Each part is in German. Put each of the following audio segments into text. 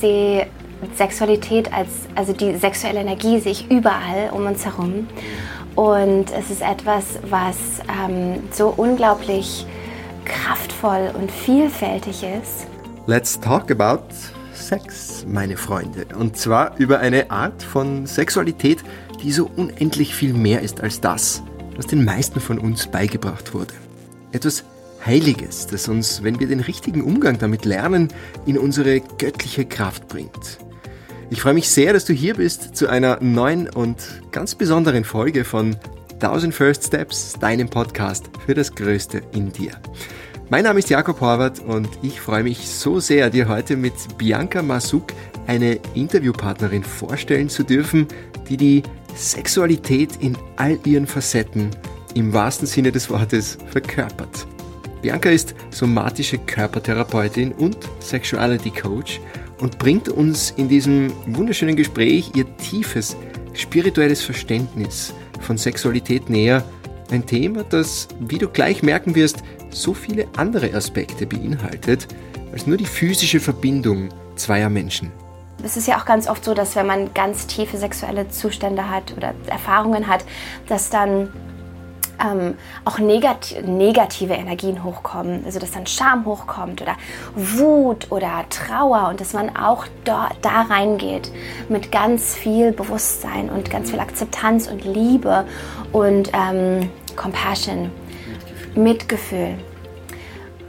sehe Sexualität als, also die sexuelle Energie sehe ich überall um uns herum. Und es ist etwas, was ähm, so unglaublich kraftvoll und vielfältig ist. Let's talk about Sex, meine Freunde. Und zwar über eine Art von Sexualität, die so unendlich viel mehr ist als das, was den meisten von uns beigebracht wurde. Etwas Heiliges, das uns, wenn wir den richtigen Umgang damit lernen, in unsere göttliche Kraft bringt. Ich freue mich sehr, dass du hier bist zu einer neuen und ganz besonderen Folge von 1000 First Steps, deinem Podcast für das Größte in dir. Mein Name ist Jakob Horvath und ich freue mich so sehr, dir heute mit Bianca Masuk eine Interviewpartnerin vorstellen zu dürfen, die die Sexualität in all ihren Facetten im wahrsten Sinne des Wortes verkörpert. Bianca ist somatische Körpertherapeutin und Sexuality Coach und bringt uns in diesem wunderschönen Gespräch ihr tiefes spirituelles Verständnis von Sexualität näher. Ein Thema, das, wie du gleich merken wirst, so viele andere Aspekte beinhaltet, als nur die physische Verbindung zweier Menschen. Es ist ja auch ganz oft so, dass wenn man ganz tiefe sexuelle Zustände hat oder Erfahrungen hat, dass dann ähm, auch negat negative Energien hochkommen, also dass dann Scham hochkommt oder Wut oder Trauer und dass man auch da, reingeht mit ganz viel Bewusstsein und ganz viel Akzeptanz und Liebe und ähm, Compassion, Mitgefühl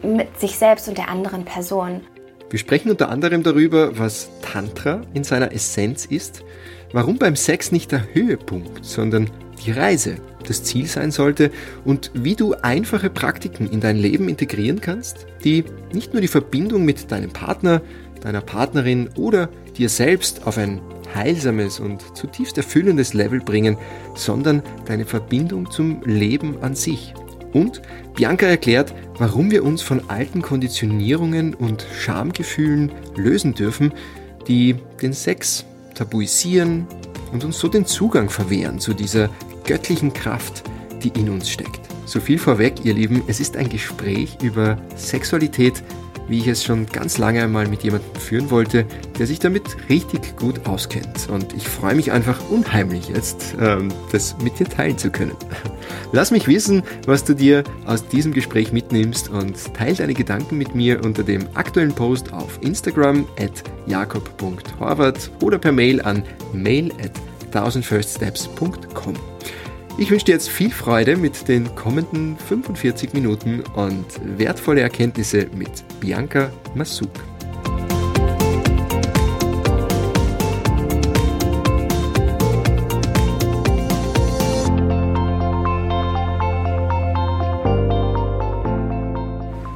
mit sich selbst und der anderen Person. Wir sprechen unter anderem darüber, was Tantra in seiner Essenz ist, warum beim Sex nicht der Höhepunkt, sondern die Reise das Ziel sein sollte und wie du einfache Praktiken in dein Leben integrieren kannst, die nicht nur die Verbindung mit deinem Partner, deiner Partnerin oder dir selbst auf ein heilsames und zutiefst erfüllendes Level bringen, sondern deine Verbindung zum Leben an sich. Und Bianca erklärt, warum wir uns von alten Konditionierungen und Schamgefühlen lösen dürfen, die den Sex tabuisieren und uns so den Zugang verwehren zu dieser göttlichen Kraft, die in uns steckt. So viel vorweg, ihr Lieben, es ist ein Gespräch über Sexualität, wie ich es schon ganz lange einmal mit jemandem führen wollte, der sich damit richtig gut auskennt. Und ich freue mich einfach unheimlich jetzt, ähm, das mit dir teilen zu können. Lass mich wissen, was du dir aus diesem Gespräch mitnimmst und teile deine Gedanken mit mir unter dem aktuellen Post auf Instagram at jakob.horvath oder per Mail an mail at 1000firststeps.com. Ich wünsche dir jetzt viel Freude mit den kommenden 45 Minuten und wertvolle Erkenntnisse mit Bianca Masuk.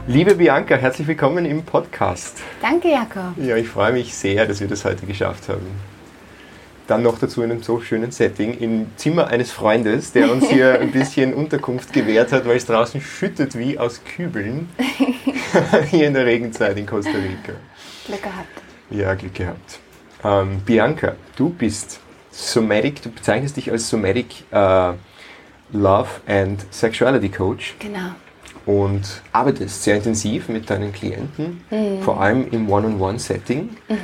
Liebe Bianca, herzlich willkommen im Podcast. Danke, Jakob. Ja, ich freue mich sehr, dass wir das heute geschafft haben dann noch dazu in einem so schönen Setting, im Zimmer eines Freundes, der uns hier ein bisschen Unterkunft gewährt hat, weil es draußen schüttet wie aus Kübeln. hier in der Regenzeit in Costa Rica. Glück gehabt. Ja, Glück gehabt. Ähm, Bianca, du bist Somatic, du bezeichnest dich als Somatic äh, Love and Sexuality Coach. Genau. Und arbeitest sehr intensiv mit deinen Klienten, mhm. vor allem im One-on-One-Setting. Mhm.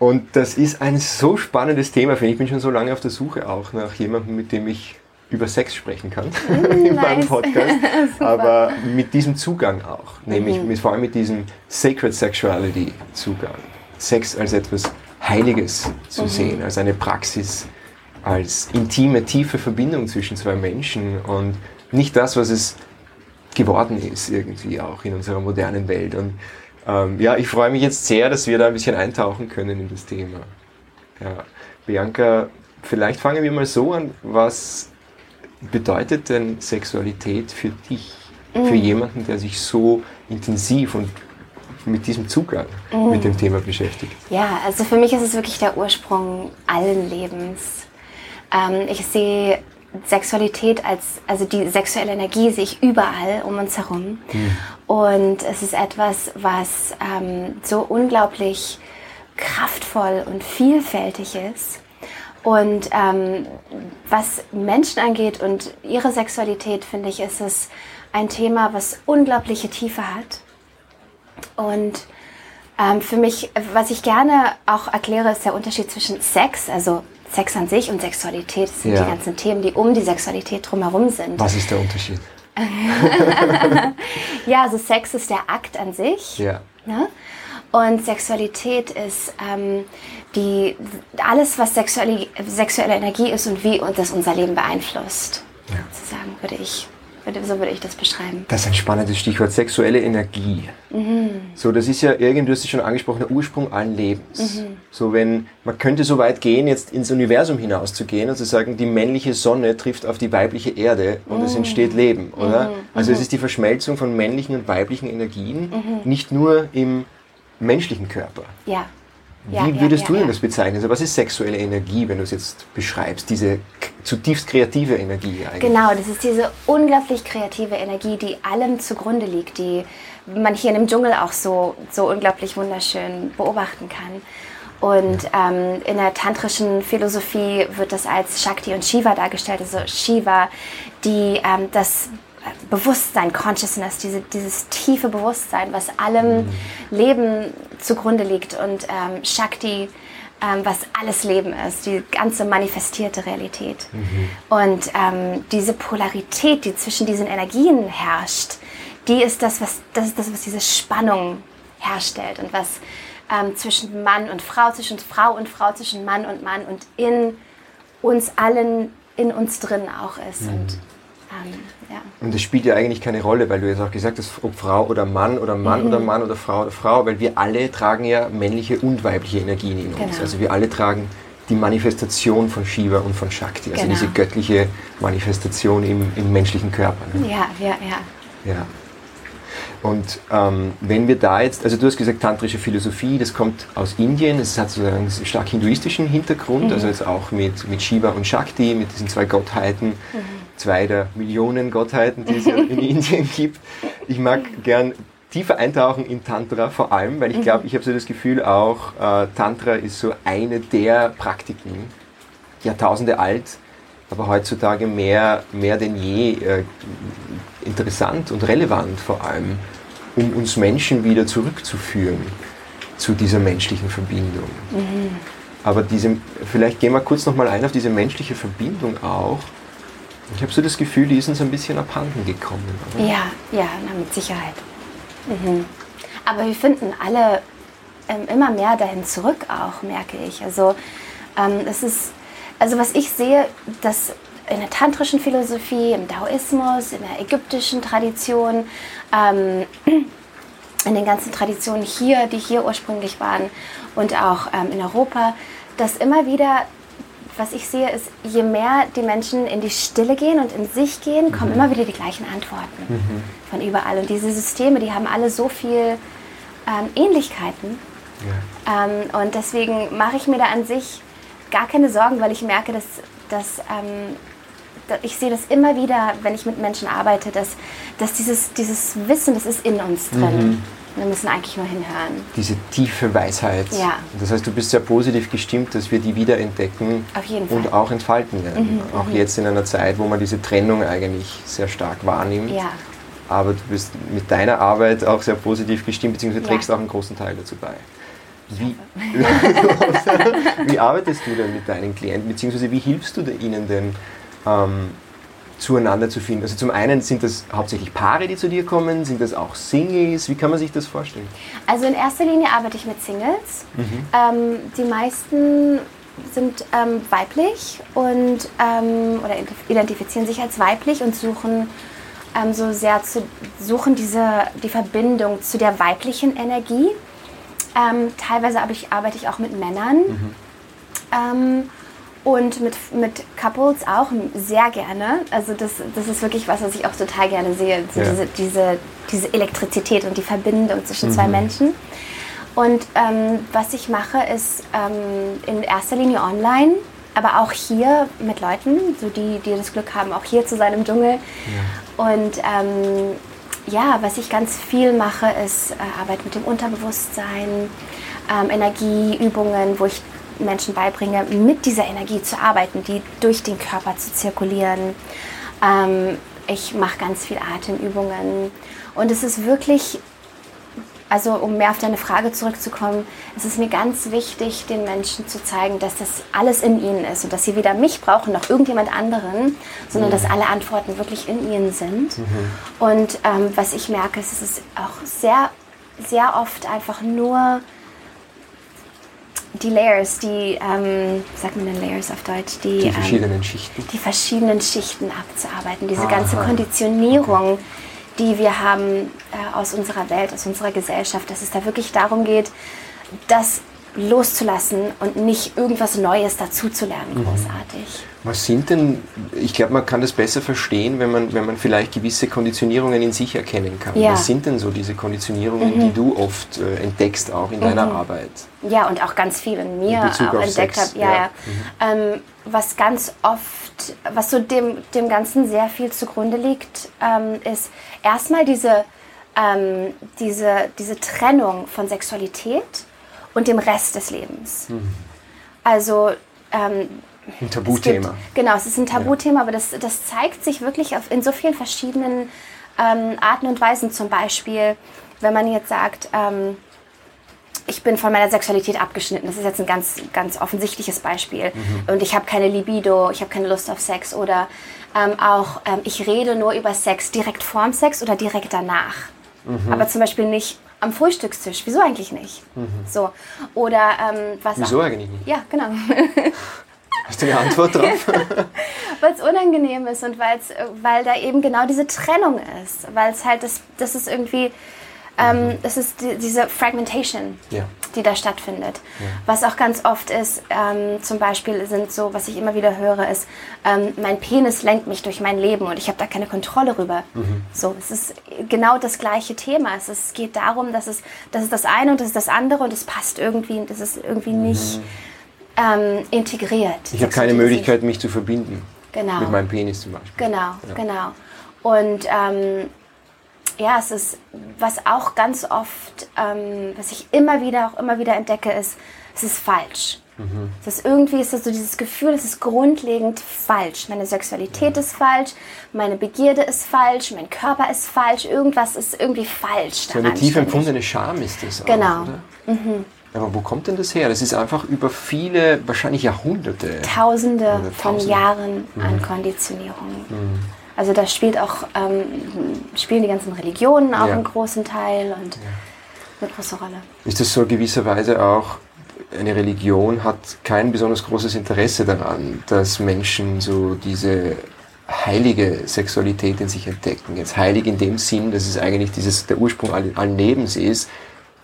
Und das ist ein so spannendes Thema, finde ich. Ich bin schon so lange auf der Suche auch nach jemandem, mit dem ich über Sex sprechen kann mm, in nice. meinem Podcast, aber mit diesem Zugang auch, nämlich mhm. mit, vor allem mit diesem Sacred Sexuality Zugang. Sex als etwas Heiliges zu mhm. sehen, als eine Praxis, als intime, tiefe Verbindung zwischen zwei Menschen und nicht das, was es geworden ist irgendwie auch in unserer modernen Welt. Und ähm, ja, ich freue mich jetzt sehr, dass wir da ein bisschen eintauchen können in das Thema. Ja. Bianca, vielleicht fangen wir mal so an. Was bedeutet denn Sexualität für dich? Mhm. Für jemanden, der sich so intensiv und mit diesem Zugang mhm. mit dem Thema beschäftigt? Ja, also für mich ist es wirklich der Ursprung allen Lebens. Ähm, ich sehe Sexualität als, also die sexuelle Energie sehe ich überall um uns herum. Mhm. Und es ist etwas, was ähm, so unglaublich kraftvoll und vielfältig ist. Und ähm, was Menschen angeht und ihre Sexualität, finde ich, ist es ein Thema, was unglaubliche Tiefe hat. Und Ähm, für mich, was ich gerne auch erkläre, ist der Unterschied zwischen Sex, also Sex an sich und Sexualität. Das sind Ja. die ganzen Themen, die um die Sexualität drumherum sind. Was ist der Unterschied? Ja, also Sex ist der Akt an sich. Ja. Ne? Und Sexualität ist ähm, die, alles, was sexuelle, sexuelle Energie ist und wie und das unser Leben beeinflusst. Sozusagen würde ich, würde, so würde ich das beschreiben. Das ist ein spannendes Stichwort, sexuelle Energie. So, das ist ja irgendwie, du hast es schon angesprochen, der Ursprung allen Lebens. So, wenn, man könnte so weit gehen, jetzt ins Universum hinauszugehen und zu sagen, die männliche Sonne trifft auf die weibliche Erde und es entsteht Leben, oder? Also es ist die Verschmelzung von männlichen und weiblichen Energien, nicht nur im menschlichen Körper. Ja. Wie ja, ja, würdest ja, du denn das bezeichnen? Also was ist sexuelle Energie, wenn du es jetzt beschreibst? Diese zutiefst kreative Energie eigentlich. Genau, das ist diese unglaublich kreative Energie, die allem zugrunde liegt, die man hier in dem Dschungel auch so, so unglaublich wunderschön beobachten kann. Und ähm, in der tantrischen Philosophie wird das als Shakti und Shiva dargestellt. Also Shiva, die ähm, das Bewusstsein, Consciousness, diese, dieses tiefe Bewusstsein, was allem Leben zugrunde liegt. Und ähm, Shakti, ähm, was alles Leben ist, die ganze manifestierte Realität. Und ähm, diese Polarität, die zwischen diesen Energien herrscht, die ist das, was, das ist das, was diese Spannung herstellt und was ähm, zwischen Mann und Frau, zwischen Frau und Frau, zwischen Mann und Mann und in uns allen, in uns drin auch ist. Und ähm, ja. Und das spielt ja eigentlich keine Rolle, weil du jetzt auch gesagt hast, ob Frau oder Mann oder Mann Mhm. oder Mann oder Frau oder Frau, weil wir alle tragen ja männliche und weibliche Energien in uns. Genau. Also wir alle tragen die Manifestation von Shiva und von Shakti, also Genau. diese göttliche Manifestation im, im menschlichen Körper. ne? ja, ja, ja. Ja. Und ähm, wenn wir da jetzt, also du hast gesagt, tantrische Philosophie, das kommt aus Indien, es hat so einen stark hinduistischen Hintergrund, also jetzt auch mit, mit Shiva und Shakti, mit diesen zwei Gottheiten, zwei der Millionen Gottheiten, die es ja in Indien gibt. Ich mag gern tiefer eintauchen in Tantra vor allem, weil ich glaube, ich habe so das Gefühl auch, äh, Tantra ist so eine der Praktiken, Jahrtausende alt, aber heutzutage mehr, mehr denn je äh, interessant und relevant vor allem, um uns Menschen wieder zurückzuführen zu dieser menschlichen Verbindung. Aber diese, vielleicht gehen wir kurz nochmal ein auf diese menschliche Verbindung auch. Ich habe so das Gefühl, die ist uns ein bisschen abhanden gekommen. Oder? Ja, ja, na, mit Sicherheit. Mhm. Aber wir finden alle ähm, immer mehr dahin zurück auch, merke ich. Also ähm, es ist, also was ich sehe, dass in der tantrischen Philosophie, im Daoismus, in der ägyptischen Tradition, ähm, in den ganzen Traditionen hier, die hier ursprünglich waren und auch ähm, in Europa, dass immer wieder, was ich sehe, ist, je mehr die Menschen in die Stille gehen und in sich gehen, kommen immer wieder die gleichen Antworten von überall. Und diese Systeme, die haben alle so viel ähm, Ähnlichkeiten. Ja. Ähm, und deswegen mache ich mir da an sich gar keine Sorgen, weil ich merke, dass, dass ähm, da- ich sehe das immer wieder, wenn ich mit Menschen arbeite, dass, dass dieses, dieses Wissen, das ist in uns drin. Wir müssen eigentlich nur hinhören. Diese tiefe Weisheit. Ja. Das heißt, du bist sehr positiv gestimmt, dass wir die wiederentdecken und auch entfalten werden. auch jetzt in einer Zeit, wo man diese Trennung eigentlich sehr stark wahrnimmt. Ja. Aber du bist mit deiner Arbeit auch sehr positiv gestimmt, beziehungsweise Ja. trägst auch einen großen Teil dazu bei. Wie, wie arbeitest du denn mit deinen Klienten, beziehungsweise wie hilfst du ihnen denn, ähm, zueinander zu finden? Also zum einen sind das hauptsächlich Paare, die zu dir kommen, sind das auch Singles? Wie kann man sich das vorstellen? Also in erster Linie arbeite ich mit Singles. Ähm, die meisten sind ähm, weiblich und ähm, oder identifizieren sich als weiblich und suchen ähm, so sehr zu, suchen diese die Verbindung zu der weiblichen Energie. Ähm, teilweise aber ich, arbeite ich auch mit Männern ähm, und mit, mit Couples auch sehr gerne. Also das, das ist wirklich was, was ich auch total gerne sehe. So Ja. diese, diese, diese Elektrizität und die Verbindung zwischen zwei Menschen. Und ähm, was ich mache, ist ähm, in erster Linie online, aber auch hier mit Leuten, so die, die das Glück haben, auch hier zu sein im Dschungel. Und ähm, ja, was ich ganz viel mache, ist äh, Arbeit mit dem Unterbewusstsein, ähm, Energieübungen, wo ich Menschen beibringe, mit dieser Energie zu arbeiten, die durch den Körper zu zirkulieren. Ähm, ich mache ganz viel Atemübungen und es ist wirklich also um mehr auf deine Frage zurückzukommen, es ist mir ganz wichtig, den Menschen zu zeigen, dass das alles in ihnen ist und dass sie weder mich brauchen noch irgendjemand anderen, sondern mhm. dass alle Antworten wirklich in ihnen sind. Mhm. Und ähm, was ich merke, ist, es ist auch sehr, sehr oft einfach nur die Layers, die, ähm, sagt man denn Layers auf Deutsch? Die, die verschiedenen ähm, Schichten. Die verschiedenen Schichten abzuarbeiten, diese Aha. ganze Konditionierung. Okay die wir haben äh, aus unserer Welt, aus unserer Gesellschaft, dass es da wirklich darum geht, das loszulassen und nicht irgendwas Neues dazuzulernen, mhm. großartig. Was sind denn, ich glaube, man kann das besser verstehen, wenn man, wenn man vielleicht gewisse Konditionierungen in sich erkennen kann. Ja. Was sind denn so diese Konditionierungen, mhm. die du oft äh, entdeckst, auch in mhm. deiner Arbeit? Ja, und auch ganz viel in mir in auch entdeckt habe. Ja, ja. ja. Mhm. Ähm, was ganz oft, was so dem, dem Ganzen sehr viel zugrunde liegt, ähm, ist erstmal diese, ähm, diese, diese Trennung von Sexualität und dem Rest des Lebens. Mhm. Also ähm, ein Tabuthema. Gibt, genau, es ist ein Tabuthema, ja. aber das, das zeigt sich wirklich auf, in so vielen verschiedenen ähm, Arten und Weisen. Zum Beispiel, wenn man jetzt sagt, ähm, ich bin von meiner Sexualität abgeschnitten. Das ist jetzt ein ganz, ganz offensichtliches Beispiel. Mhm. Und ich habe keine Libido, ich habe keine Lust auf Sex. Oder ähm, auch, ähm, ich rede nur über Sex direkt vorm Sex oder direkt danach. Mhm. Aber zum Beispiel nicht am Frühstückstisch. Wieso eigentlich nicht? Mhm. So. Oder ähm, was Wieso auch, eigentlich nicht? Ja, genau. Hast du eine Antwort drauf? weil es unangenehm ist und weil's, weil da eben genau diese Trennung ist. Weil es halt, das, das ist irgendwie, ähm, mhm. das ist die, diese Fragmentation, ja. die da stattfindet. Ja. Was auch ganz oft ist, ähm, zum Beispiel sind so, was ich immer wieder höre, ist, ähm, mein Penis lenkt mich durch mein Leben und ich habe da keine Kontrolle rüber. Mhm. So, es ist genau das gleiche Thema. Es, ist, es geht darum, dass es, das ist das eine und das ist das andere und es passt irgendwie, das ist irgendwie mhm. Ähm, integriert. Ich habe keine Möglichkeit, mich zu verbinden. Genau. Mit meinem Penis zum Beispiel. Genau, ja. genau. Und ähm, ja, es ist, was auch ganz oft, ähm, was ich immer wieder, auch immer wieder entdecke, ist, es ist falsch. Mhm. Es ist irgendwie ist das so dieses Gefühl, es ist grundlegend falsch. Meine Sexualität mhm. ist falsch, meine Begierde ist falsch, mein Körper ist falsch, irgendwas ist irgendwie falsch. So eine tief empfundene Scham ist das. Genau. Auch, mhm. Aber wo kommt denn das her? Das ist einfach über viele, wahrscheinlich Jahrhunderte. Tausende von Jahren mhm. an Konditionierung. Mhm. Also da spielt auch, ähm, spielen die ganzen Religionen auch ja. einen großen Teil und ja. eine große Rolle. Ist das so gewisserweise auch, eine Religion hat kein besonders großes Interesse daran, dass Menschen so diese heilige Sexualität in sich entdecken. Jetzt heilig in dem Sinn, dass es eigentlich dieses, der Ursprung allen Lebens ist,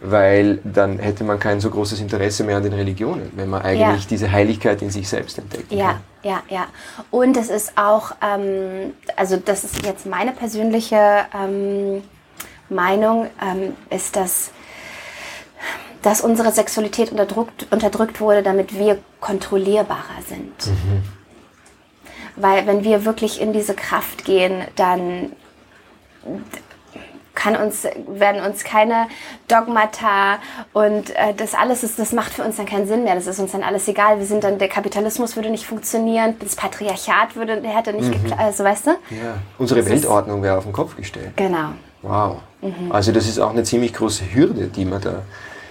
weil dann hätte man kein so großes Interesse mehr an den Religionen, wenn man eigentlich ja. diese Heiligkeit in sich selbst entdeckt. Ja, ja, ja. Und es ist auch, ähm, also das ist jetzt meine persönliche ähm, Meinung, ähm, ist, dass, dass unsere Sexualität unterdrückt, unterdrückt wurde, damit wir kontrollierbarer sind. Mhm. Weil wenn wir wirklich in diese Kraft gehen, dann kann uns, werden uns keine Dogmata und äh, das alles ist, das macht für uns dann keinen Sinn mehr. Das ist uns dann alles egal. Wir sind dann, der Kapitalismus würde nicht funktionieren, das Patriarchat würde, hätte nicht mhm. geklappt, also weißt du? Ja. Unsere das Weltordnung wäre auf den Kopf gestellt. Genau. Wow. Mhm. Also das ist auch eine ziemlich große Hürde, die wir da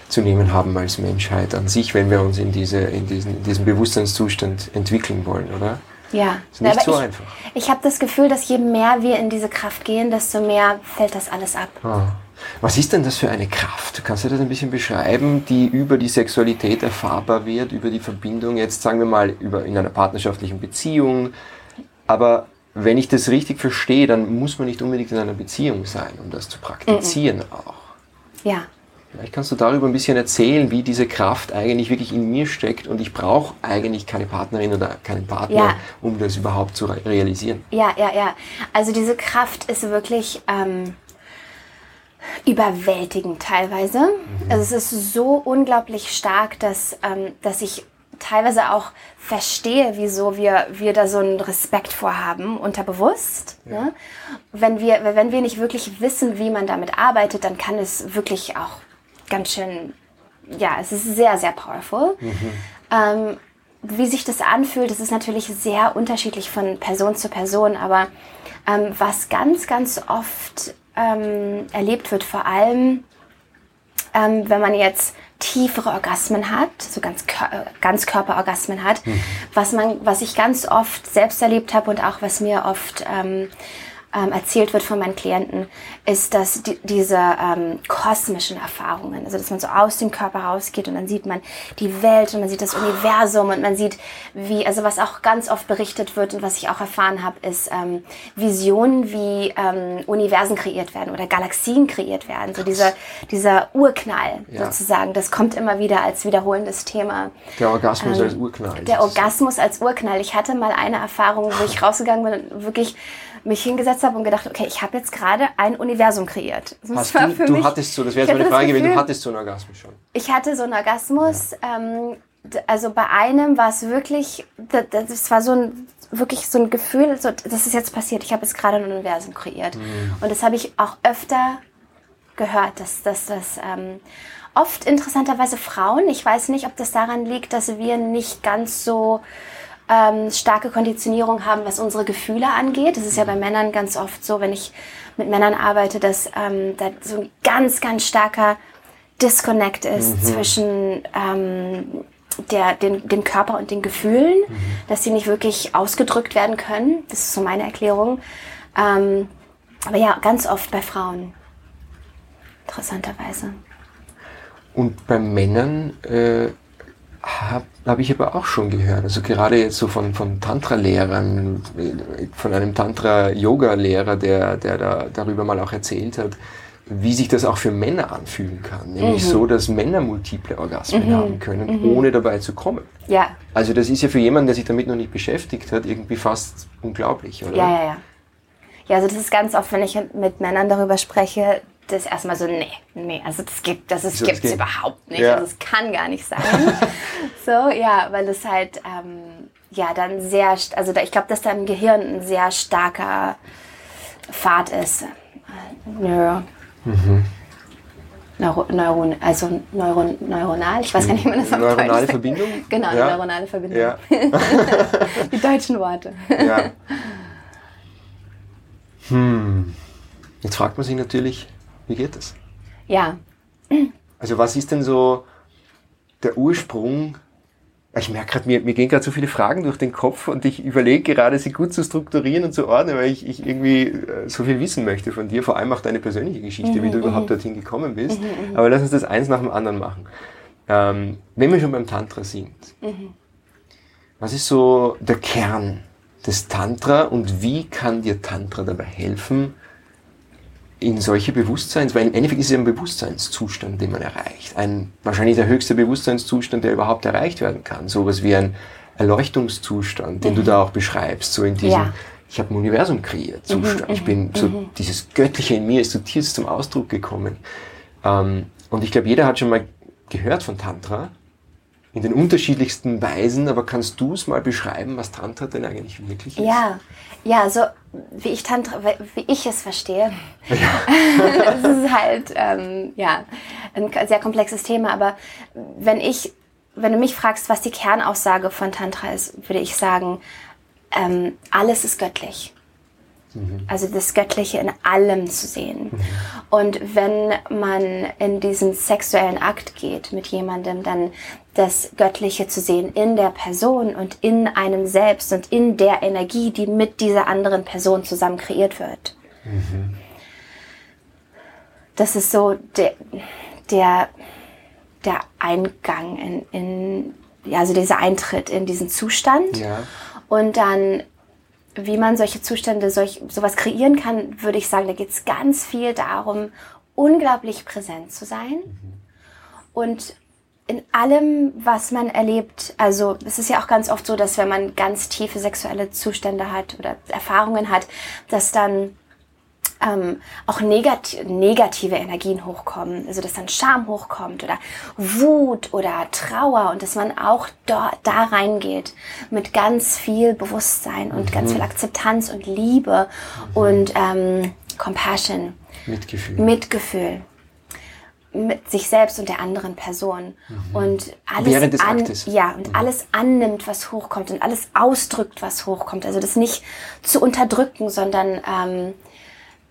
zu nehmen haben als Menschheit an sich, wenn wir uns in, diese, in, diesen, in diesen Bewusstseinszustand entwickeln wollen, oder? Ja, ist nicht so ich, einfach. Ich habe das Gefühl, dass je mehr wir in diese Kraft gehen, desto mehr fällt das alles ab. Ah. Was ist denn das für eine Kraft? Kannst du das ein bisschen beschreiben, die über die Sexualität erfahrbar wird, über die Verbindung, jetzt sagen wir mal, über, in einer partnerschaftlichen Beziehung? Aber wenn ich das richtig verstehe, dann muss man nicht unbedingt in einer Beziehung sein, um das zu praktizieren -mm. auch. Ja. Vielleicht kannst du darüber ein bisschen erzählen, wie diese Kraft eigentlich wirklich in mir steckt und ich brauche eigentlich keine Partnerin oder keinen Partner, ja. um das überhaupt zu realisieren. Ja, ja, ja. Also diese Kraft ist wirklich ähm, überwältigend teilweise. Mhm. Also es ist so unglaublich stark, dass, ähm, dass ich teilweise auch verstehe, wieso wir, wir da so einen Respekt vorhaben, unterbewusst. Ja. Ne? Wenn, wir, wenn wir nicht wirklich wissen, wie man damit arbeitet, dann kann es wirklich auch ganz schön, ja, es ist sehr, sehr powerful. Mhm. Ähm, wie sich das anfühlt, das ist natürlich sehr unterschiedlich von Person zu Person, aber ähm, was ganz, ganz oft ähm, erlebt wird, vor allem ähm, wenn man jetzt tiefere Orgasmen hat, so ganz, ganz Körperorgasmen hat, mhm. was man, was ich ganz oft selbst erlebt habe und auch was mir oft ähm, erzählt wird von meinen Klienten, ist, dass die, diese ähm, kosmischen Erfahrungen, also dass man so aus dem Körper rausgeht und dann sieht man die Welt und man sieht das Universum und man sieht, wie, also was auch ganz oft berichtet wird und was ich auch erfahren habe, ist ähm, Visionen, wie ähm, Universen kreiert werden oder Galaxien kreiert werden. So dieser, dieser Urknall ja. sozusagen, das kommt immer wieder als wiederholendes Thema. Der Orgasmus ähm, als Urknall. Der Orgasmus als Urknall. Ich hatte mal eine Erfahrung, wo ich rausgegangen bin und wirklich mich hingesetzt habe und gedacht, okay, ich habe jetzt gerade ein Universum kreiert. Das Hast du, du mich, hattest so, das wäre jetzt meine Frage gewesen, du hattest so einen Orgasmus schon. Ich hatte so einen Orgasmus, ja. ähm, also bei einem war es wirklich, das, war so ein, wirklich so ein Gefühl, so, das ist jetzt passiert, ich habe jetzt gerade ein Universum kreiert. Mhm. Und das habe ich auch öfter gehört, dass, dass das ähm, oft interessanterweise Frauen, ich weiß nicht, ob das daran liegt, dass wir nicht ganz so ähm, starke Konditionierung haben, was unsere Gefühle angeht. Das ist ja bei Männern ganz oft so, wenn ich mit Männern arbeite, dass ähm, da so ein ganz, ganz starker Disconnect ist mhm. zwischen ähm, der, den, dem Körper und den Gefühlen, mhm. dass sie nicht wirklich ausgedrückt werden können. Das ist so meine Erklärung. Ähm, aber ja, ganz oft bei Frauen. Interessanterweise. Und bei Männern äh, habe hab ich aber auch schon gehört. Also gerade jetzt so von, von Tantra-Lehrern, von einem Tantra-Yoga-Lehrer, der, der da darüber mal auch erzählt hat, wie sich das auch für Männer anfühlen kann. Nämlich mhm. so, dass Männer multiple Orgasmen mhm. haben können, mhm. ohne dabei zu kommen. Ja. Also das ist ja für jemanden, der sich damit noch nicht beschäftigt hat, irgendwie fast unglaublich, oder? Ja, ja, ja. Ja, also das ist ganz oft, wenn ich mit Männern darüber spreche, das erstmal so, nee, nee, also das gibt das, gibt's überhaupt nicht. Ja. Also es kann gar nicht sein. so, ja, weil es halt, ähm, ja, dann sehr, also da, ich glaube, dass da im Gehirn ein sehr starker Pfad ist. Nö. Mhm. Neuro, Neuron, also Neuron, neuronal, ich weiß gar nicht, wie man das auf Neuronale Deutsch Verbindung? Genau, ja. neuronale Verbindung. Ja. Die deutschen Worte. Ja. Hm. Jetzt fragt man sich natürlich, wie geht das? Ja. Also was ist denn so der Ursprung? Ich merke gerade, mir, mir gehen gerade so viele Fragen durch den Kopf und ich überlege gerade, sie gut zu strukturieren und zu ordnen, weil ich, ich irgendwie äh, so viel wissen möchte von dir, vor allem auch deine persönliche Geschichte, mhm, wie du überhaupt mhm. dorthin gekommen bist. Mhm, mhm, Aber lass uns das eins nach dem anderen machen. Ähm, wenn wir schon beim Tantra sind, mhm. was ist so der Kern des Tantra und wie kann dir Tantra dabei helfen, in solche Bewusstseins, weil im Endeffekt ist es ein Bewusstseinszustand, den man erreicht. Ein, wahrscheinlich der höchste Bewusstseinszustand, der überhaupt erreicht werden kann. Sowas wie ein Erleuchtungszustand, den mhm. du da auch beschreibst, so in diesem, ja. ich habe ein Universum kreiert, mhm, Zustand. Mhm, ich bin so, mhm. dieses Göttliche in mir ist zutiefst zum Ausdruck gekommen. Ähm, und ich glaube, jeder hat schon mal gehört von Tantra, in den unterschiedlichsten Weisen, aber kannst du es mal beschreiben, was Tantra denn eigentlich wirklich ist? Ja, ja, so wie ich Tantra, wie ich es verstehe. Ja. das ist halt ähm, ja ein sehr komplexes Thema, aber wenn ich, wenn du mich fragst, was die Kernaussage von Tantra ist, würde ich sagen, ähm, alles ist göttlich. Mhm. Also das Göttliche in allem zu sehen. Mhm. Und wenn man in diesen sexuellen Akt geht mit jemandem, dann das Göttliche zu sehen in der Person und in einem selbst und in der Energie, die mit dieser anderen Person zusammen kreiert wird. Mhm. Das ist so der, der, der Eingang in, in, ja, also dieser Eintritt in diesen Zustand. Ja. Und dann wie man solche Zustände, solch, sowas kreieren kann, würde ich sagen, da geht es ganz viel darum, unglaublich präsent zu sein mhm. und in allem, was man erlebt, also es ist ja auch ganz oft so, dass wenn man ganz tiefe sexuelle Zustände hat oder Erfahrungen hat, dass dann ähm, auch negat negative Energien hochkommen, also dass dann Scham hochkommt oder Wut oder Trauer und dass man auch da, da reingeht mit ganz viel Bewusstsein und mhm. ganz viel Akzeptanz und Liebe mhm. und ähm, Compassion. Mitgefühl. Mitgefühl mit sich selbst und der anderen Person mhm. und alles Während des an, ja und mhm. alles annimmt, was hochkommt und alles ausdrückt, was hochkommt. Also das nicht zu unterdrücken, sondern ähm,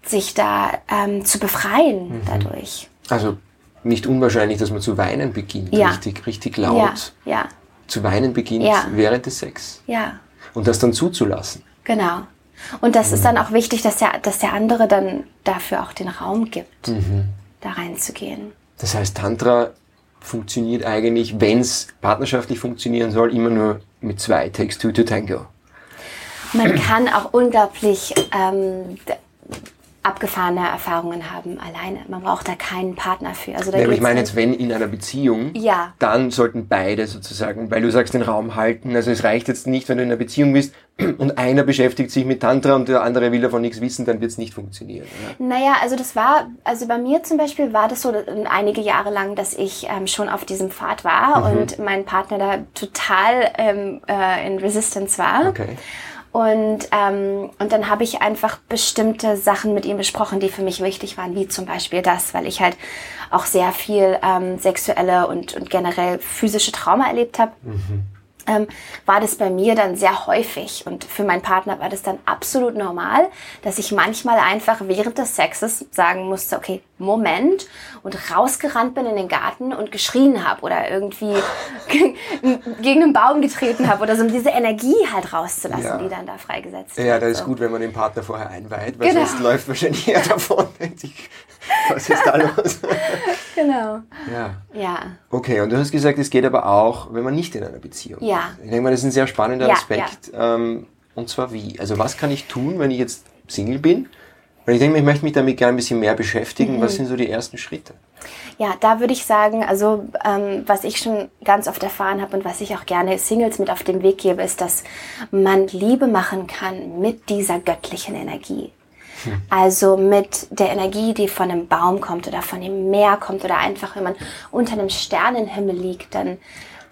sich da ähm, zu befreien mhm. dadurch. Also nicht unwahrscheinlich, dass man zu weinen beginnt, Ja. richtig, richtig laut Ja, ja, zu weinen beginnt Ja. während des Sex. ja, Und das dann zuzulassen. genau. Und das ist dann auch wichtig, dass der, dass der andere dann dafür auch den Raum gibt, da reinzugehen. Das heißt, Tantra funktioniert eigentlich, wenn es partnerschaftlich funktionieren soll, immer nur mit zwei Takes two to tango. Man kann auch unglaublich ähm, abgefahrene Erfahrungen haben alleine. Man braucht da keinen Partner für. Also da Ja, aber ich meine dann- jetzt, wenn in einer Beziehung, Ja. dann sollten beide sozusagen, weil du sagst, den Raum halten. Also es reicht jetzt nicht, wenn du in einer Beziehung bist und einer beschäftigt sich mit Tantra und der andere will davon nichts wissen, dann wird es nicht funktionieren. Oder? Naja, also das war, also bei mir zum Beispiel war das so äh, einige Jahre lang, dass ich ähm, schon auf diesem Pfad war Mhm. und mein Partner da total ähm, äh, in Resistance war. Okay. Und, ähm, und dann habe ich einfach bestimmte Sachen mit ihm besprochen, die für mich wichtig waren, wie zum Beispiel das, weil ich halt auch sehr viel ähm, sexuelle und, und generell physische Trauma erlebt habe. Ähm, war das bei mir dann sehr häufig und für meinen Partner war das dann absolut normal, dass ich manchmal einfach während des Sexes sagen musste, okay, Moment und rausgerannt bin in den Garten und geschrien habe oder irgendwie gegen einen Baum getreten habe oder so, um diese Energie halt rauszulassen, Ja. die dann da freigesetzt Ja, wird. das ist so. gut, wenn man den Partner vorher einweiht, weil Genau. sonst läuft wahrscheinlich er davon denkt sich, was ist da los? Genau. ja. Ja. Okay, und du hast gesagt, es geht aber auch, wenn man nicht in einer Beziehung Ja. ist. Ich denke mal, das ist ein sehr spannender Ja, Aspekt. Ähm, und zwar wie? Also was kann ich tun, wenn ich jetzt Single bin? Weil ich denke, ich möchte mich damit gerne ein bisschen mehr beschäftigen. Mhm. Was sind so die ersten Schritte? Ja, da würde ich sagen, also ähm, was ich schon ganz oft erfahren habe und was ich auch gerne Singles mit auf den Weg gebe, ist, dass man Liebe machen kann mit dieser göttlichen Energie. Also mit der Energie, die von einem Baum kommt oder von dem Meer kommt oder einfach, wenn man unter einem Sternenhimmel liegt, dann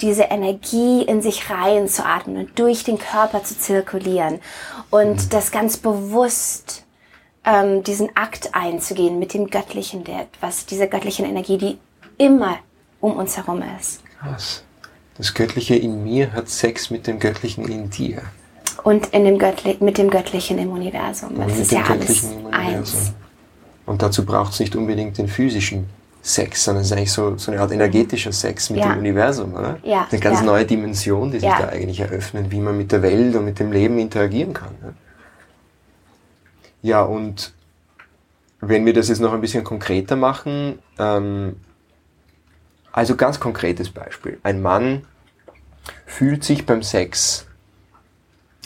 diese Energie in sich reinzuatmen und durch den Körper zu zirkulieren und das ganz bewusst ähm, diesen Akt einzugehen mit dem Göttlichen, der, was diese göttliche Energie, die immer um uns herum ist. Krass. Das Göttliche in mir hat Sex mit dem Göttlichen in dir. Und in dem Göttli mit dem Göttlichen im Universum. Das ist ja alles eins. Und dazu braucht es nicht unbedingt den physischen Sex, sondern es ist eigentlich so, so eine Art energetischer Sex mit Ja. dem Universum, oder? Ja, Eine ganz ja. neue Dimension, die sich da eigentlich eröffnet, wie man mit der Welt und mit dem Leben interagieren kann. Ja, ja und wenn wir das jetzt noch ein bisschen konkreter machen, ähm, also ganz konkretes Beispiel. Ein Mann fühlt sich beim Sex,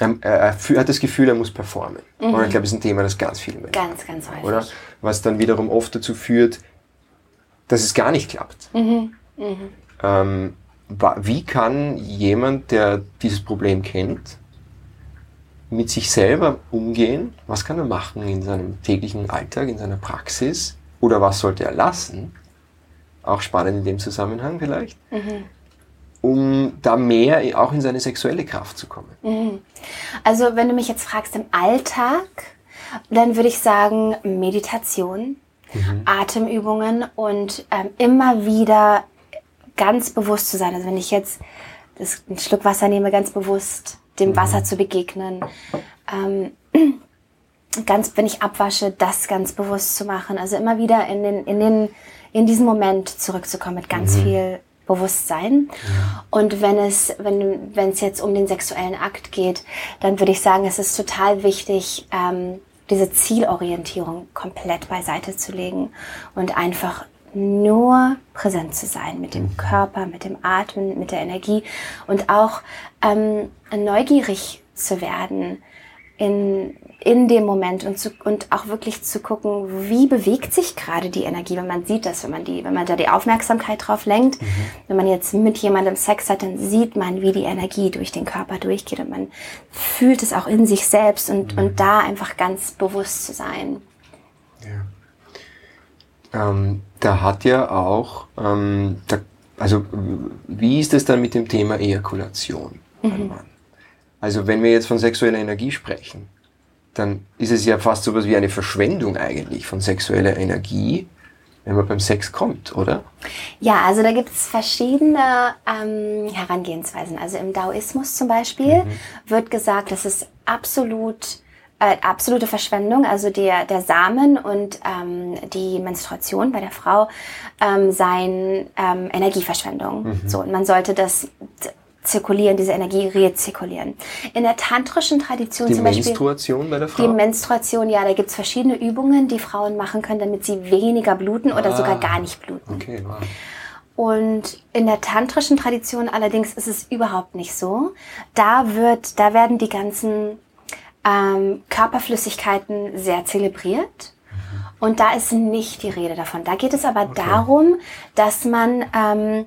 ähm, er, er fü- hat das Gefühl, er muss performen. Und ich glaube, das ist ein Thema, das ganz viele Menschen Ganz, ganz häufig. oder? Was dann wiederum oft dazu führt, dass es gar nicht klappt. Ähm, wa- wie kann jemand, der dieses Problem kennt, mit sich selber umgehen? Was kann er machen in seinem täglichen Alltag, in seiner Praxis? Oder was sollte er lassen? Auch spannend in dem Zusammenhang vielleicht. Um da mehr auch in seine sexuelle Kraft zu kommen. Also wenn du mich jetzt fragst im Alltag, dann würde ich sagen Meditation, Atemübungen und ähm, immer wieder ganz bewusst zu sein. Also wenn ich jetzt das, einen Schluck Wasser nehme, ganz bewusst dem Wasser zu begegnen. Ähm, ganz, wenn ich abwasche, das ganz bewusst zu machen. Also immer wieder in den, in den, in diesen Moment zurückzukommen mit ganz viel Bewusstsein. Und wenn es, wenn, wenn es jetzt um den sexuellen Akt geht, dann würde ich sagen, es ist total wichtig, ähm, diese Zielorientierung komplett beiseite zu legen und einfach nur präsent zu sein mit dem Körper, mit dem Atmen, mit der Energie und auch ähm, neugierig zu werden in, in dem Moment und, zu, und auch wirklich zu gucken, wie bewegt sich gerade die Energie, wenn man sieht das, wenn man die, wenn man da die Aufmerksamkeit drauf lenkt. Wenn man jetzt mit jemandem Sex hat, dann sieht man, wie die Energie durch den Körper durchgeht und man fühlt es auch in sich selbst und, und da einfach ganz bewusst zu sein. Ähm, da hat ja auch, ähm, da, also wie ist es dann mit dem Thema Ejakulation Mann? Also wenn wir jetzt von sexueller Energie sprechen, dann ist es ja fast so etwas wie eine Verschwendung eigentlich von sexueller Energie, wenn man beim Sex kommt, oder? Ja, also da gibt es verschiedene ähm, Herangehensweisen. Also im Daoismus zum Beispiel wird gesagt, dass es absolut äh, absolute Verschwendung. Also der, der Samen und ähm, die Menstruation bei der Frau ähm, seien ähm, Energieverschwendung. Mhm. So, und man sollte das zirkulieren, diese Energie rezirkulieren. In der tantrischen Tradition die zum Beispiel. Die Menstruation bei der Frau? Die Menstruation, ja, da gibt's verschiedene Übungen, die Frauen machen können, damit sie weniger bluten oder Ah. sogar gar nicht bluten. Okay, wow. Und in der tantrischen Tradition allerdings ist es überhaupt nicht so. Da wird, da werden die ganzen ähm, Körperflüssigkeiten sehr zelebriert. Und da ist nicht die Rede davon. Da geht es aber darum, dass man ähm,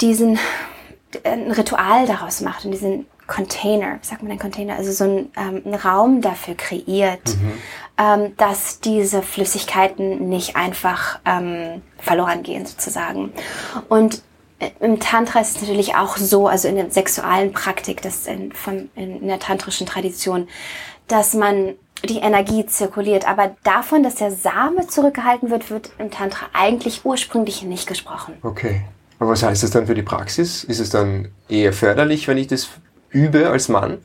diesen ein Ritual daraus macht und diesen Container, wie sagt man denn Container, also so ein, ähm, einen Raum dafür kreiert, ähm, dass diese Flüssigkeiten nicht einfach ähm, verloren gehen sozusagen. Und äh, im Tantra ist es natürlich auch so, also in der sexualen Praktik, das in, von, in, in der tantrischen Tradition, dass man die Energie zirkuliert. Aber davon, dass der Same zurückgehalten wird, wird im Tantra eigentlich ursprünglich nicht gesprochen. Okay. Aber was heißt das dann für die Praxis? Ist es dann eher förderlich, wenn ich das übe als Mann?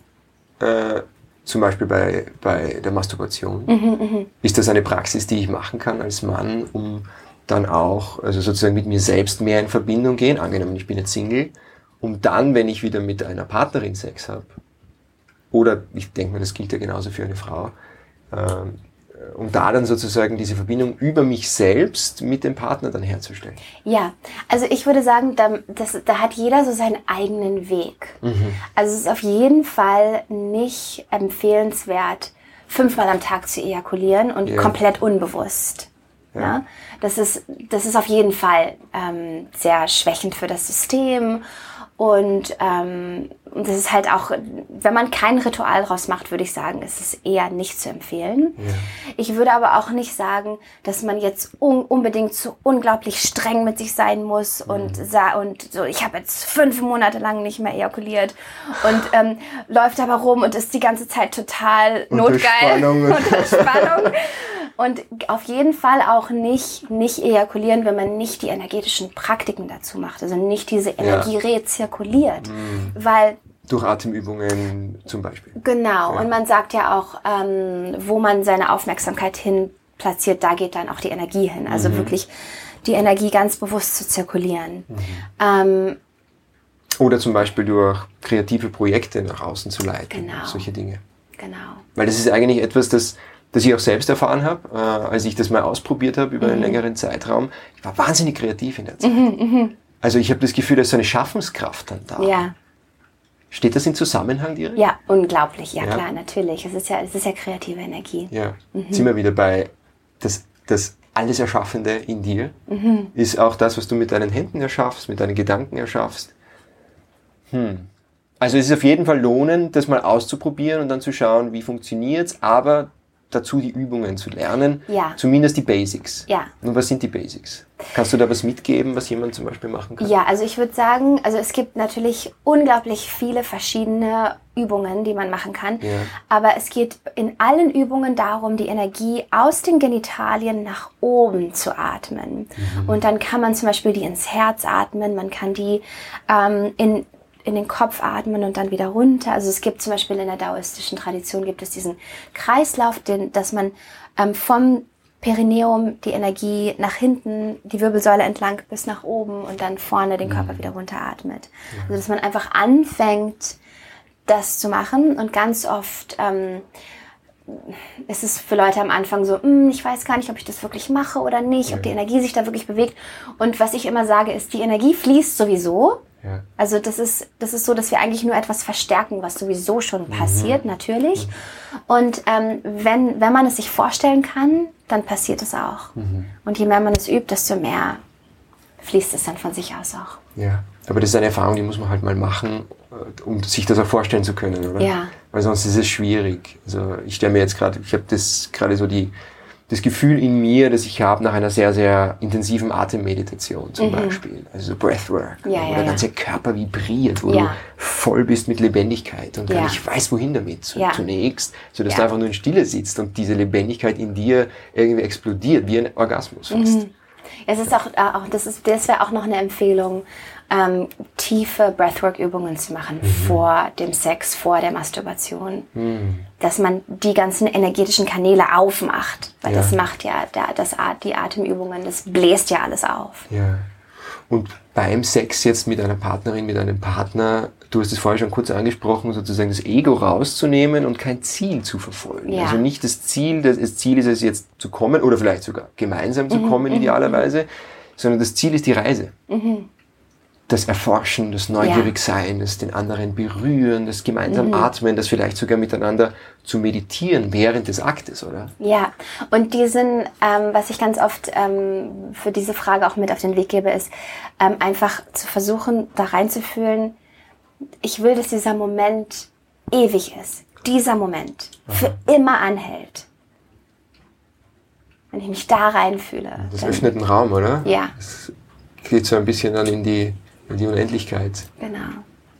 Äh, zum Beispiel bei, bei der Masturbation. Ist das eine Praxis, die ich machen kann als Mann, um dann auch, also sozusagen mit mir selbst mehr in Verbindung gehen, angenommen ich bin jetzt Single, um dann, wenn ich wieder mit einer Partnerin Sex habe, oder ich denke mir, das gilt ja genauso für eine Frau, ähm, um da dann sozusagen diese Verbindung über mich selbst mit dem Partner dann herzustellen. Ja, also ich würde sagen, da, das, da hat jeder so seinen eigenen Weg. Also es ist auf jeden Fall nicht empfehlenswert, fünfmal am Tag zu ejakulieren und Ja. komplett unbewusst. Ja. Das, ist, das ist auf jeden Fall ähm, sehr schwächend für das System. Und ähm, das ist halt auch, wenn man kein Ritual draus macht, würde ich sagen, ist es eher nicht zu empfehlen. Ich würde aber auch nicht sagen, dass man jetzt un unbedingt so unglaublich streng mit sich sein muss und, sa und so, ich habe jetzt fünf Monate lang nicht mehr ejakuliert und ähm, läuft aber rum und ist die ganze Zeit total Unter notgeil. Spannung. Unter Spannung. Und auf jeden Fall auch nicht, nicht ejakulieren, wenn man nicht die energetischen Praktiken dazu macht. Also nicht diese Energie rezirkuliert. Weil Durch Atemübungen zum Beispiel. Genau, und man sagt ja auch, ähm, wo man seine Aufmerksamkeit hin platziert, da geht dann auch die Energie hin. Also Mhm. wirklich die Energie ganz bewusst zu zirkulieren. Ähm, Oder zum Beispiel durch kreative Projekte nach außen zu leiten. Genau. Solche Dinge. genau. Weil das ist eigentlich etwas, das, das ich auch selbst erfahren habe, äh, als ich das mal ausprobiert habe über einen längeren Zeitraum. Ich war wahnsinnig kreativ in der Zeit. Also ich habe das Gefühl, da ist so eine Schaffenskraft dann da. Ja, Steht das in Zusammenhang direkt? ja, unglaublich. Ja, Ja. klar, natürlich. Es ist ja, es ist ja kreative Energie. Ja. Sind wir wieder bei das, das alles Erschaffende in dir ist auch das, was du mit deinen Händen erschaffst, mit deinen Gedanken erschaffst. Hm. Also es ist auf jeden Fall lohnend, das mal auszuprobieren und dann zu schauen, wie funktioniert's, aber dazu die Übungen zu lernen. Ja. Zumindest die Basics. Ja. Und was sind die Basics? Kannst du da was mitgeben, was jemand zum Beispiel machen kann? Ja, also ich würde sagen, also es gibt natürlich unglaublich viele verschiedene Übungen, die man machen kann. Ja. Aber es geht in allen Übungen darum, die Energie aus den Genitalien nach oben zu atmen. Und dann kann man zum Beispiel die ins Herz atmen, man kann die ähm, in in den Kopf atmen und dann wieder runter. Also es gibt zum Beispiel in der daoistischen Tradition gibt es diesen Kreislauf, den, dass man ähm, vom Perineum die Energie nach hinten, die Wirbelsäule entlang bis nach oben und dann vorne den Körper wieder runteratmet. Also dass man einfach anfängt, das zu machen und ganz oft ähm, ist es für Leute am Anfang so, "Hm, ich weiß gar nicht, ob ich das wirklich mache oder nicht, ob die Energie sich da wirklich bewegt. Und was ich immer sage, ist, die Energie fließt sowieso. Ja. Also das ist, das ist so, dass wir eigentlich nur etwas verstärken, was sowieso schon passiert, natürlich. Und ähm, wenn, wenn man es sich vorstellen kann, dann passiert es auch. Und je mehr man es übt, desto mehr fließt es dann von sich aus auch. Ja, aber das ist eine Erfahrung, die muss man halt mal machen, äh, um sich das auch vorstellen zu können, oder? Ja. Weil sonst ist es schwierig. Also ich stelle mir jetzt gerade, ich habe das gerade so die das Gefühl in mir, das ich habe nach einer sehr, sehr intensiven Atemmeditation zum Beispiel, also so Breathwork, Mhm. Ja, wo ja, der ja. ganze Körper vibriert, wo du voll bist mit Lebendigkeit und gar nicht weißt, wohin damit zunächst, so dass Ja. du einfach nur in Stille sitzt und diese Lebendigkeit in dir irgendwie explodiert, wie ein Orgasmus fast. Es ist auch, äh, auch das ist, das wäre auch noch eine Empfehlung. Ähm, tiefe Breathwork-Übungen zu machen mhm. vor dem Sex, vor der Masturbation. Mhm. Dass man die ganzen energetischen Kanäle aufmacht. Weil ja. das macht ja der, das, die Atemübungen, das bläst ja alles auf. Ja. Und beim Sex jetzt mit einer Partnerin, mit einem Partner, du hast es vorher schon kurz angesprochen, sozusagen das Ego rauszunehmen und kein Ziel zu verfolgen. Ja. Also nicht das Ziel, das Ziel ist es jetzt zu kommen oder vielleicht sogar gemeinsam zu mhm, kommen, mhm, idealerweise, sondern das Ziel ist die Reise. Mhm das Erforschen, das Neugierigsein, ja. das den anderen berühren, das gemeinsam mhm. atmen, das vielleicht sogar miteinander zu meditieren während des Aktes, oder? Ja, und diesen, ähm, was ich ganz oft ähm, für diese Frage auch mit auf den Weg gebe, ist ähm, einfach zu versuchen, da reinzufühlen, ich will, dass dieser Moment ewig ist. Dieser Moment Aha. für immer anhält. Wenn ich mich da reinfühle. Das öffnet einen Raum, oder? Ja. Das geht so ein bisschen dann in die die Unendlichkeit. Genau.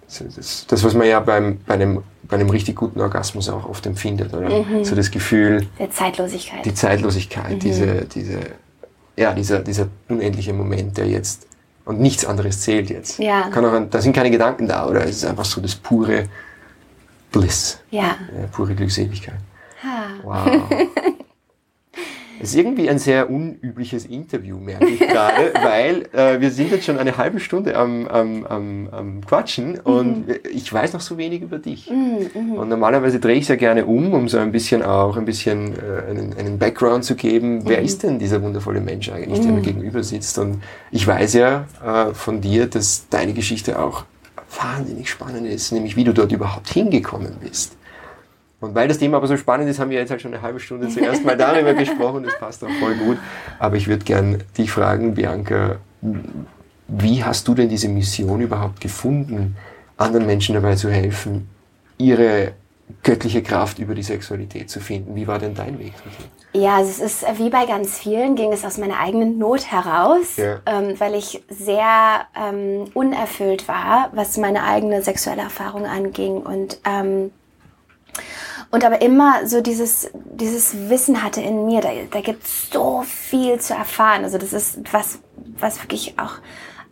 Das, das, das, was man ja beim, bei, einem, bei einem richtig guten Orgasmus auch oft empfindet, oder? Mhm. So das Gefühl. Der Zeitlosigkeit. Die Zeitlosigkeit, mhm. diese, diese, ja, dieser, dieser unendliche Moment, der jetzt, und nichts anderes zählt jetzt. Ja. Kann auch, da sind keine Gedanken da, oder? Es ist einfach so das pure Bliss. Ja. ja pure Glückseligkeit. Ha. Wow. Das ist irgendwie ein sehr unübliches Interview, merke ich gerade, weil äh, wir sind jetzt schon eine halbe Stunde am, am, am, am Quatschen und mhm. ich weiß noch so wenig über dich. Mhm, mhm. und normalerweise drehe ich es ja gerne um, um so ein bisschen auch ein bisschen äh, einen, einen Background zu geben. Wer mhm. ist denn dieser wundervolle Mensch eigentlich, der mir mhm. gegenüber sitzt? Und ich weiß ja äh, von dir, dass deine Geschichte auch wahnsinnig spannend ist, nämlich wie du dort überhaupt hingekommen bist. Und weil das Thema aber so spannend ist, haben wir jetzt halt schon eine halbe Stunde zuerst mal darüber gesprochen. Das passt auch voll gut. Aber ich würde gern dich fragen, Bianca, wie hast du denn diese Mission überhaupt gefunden, anderen Menschen dabei zu helfen, ihre göttliche Kraft über die Sexualität zu finden? Wie war denn dein Weg dorthin? Ja, also es ist wie bei ganz vielen, ging es aus meiner eigenen Not heraus, ja. ähm, weil ich sehr ähm, unerfüllt war, was meine eigene sexuelle Erfahrung anging und ähm, und aber immer so dieses, dieses Wissen hatte in mir, da, da gibt es so viel zu erfahren. Also das ist was, was wirklich auch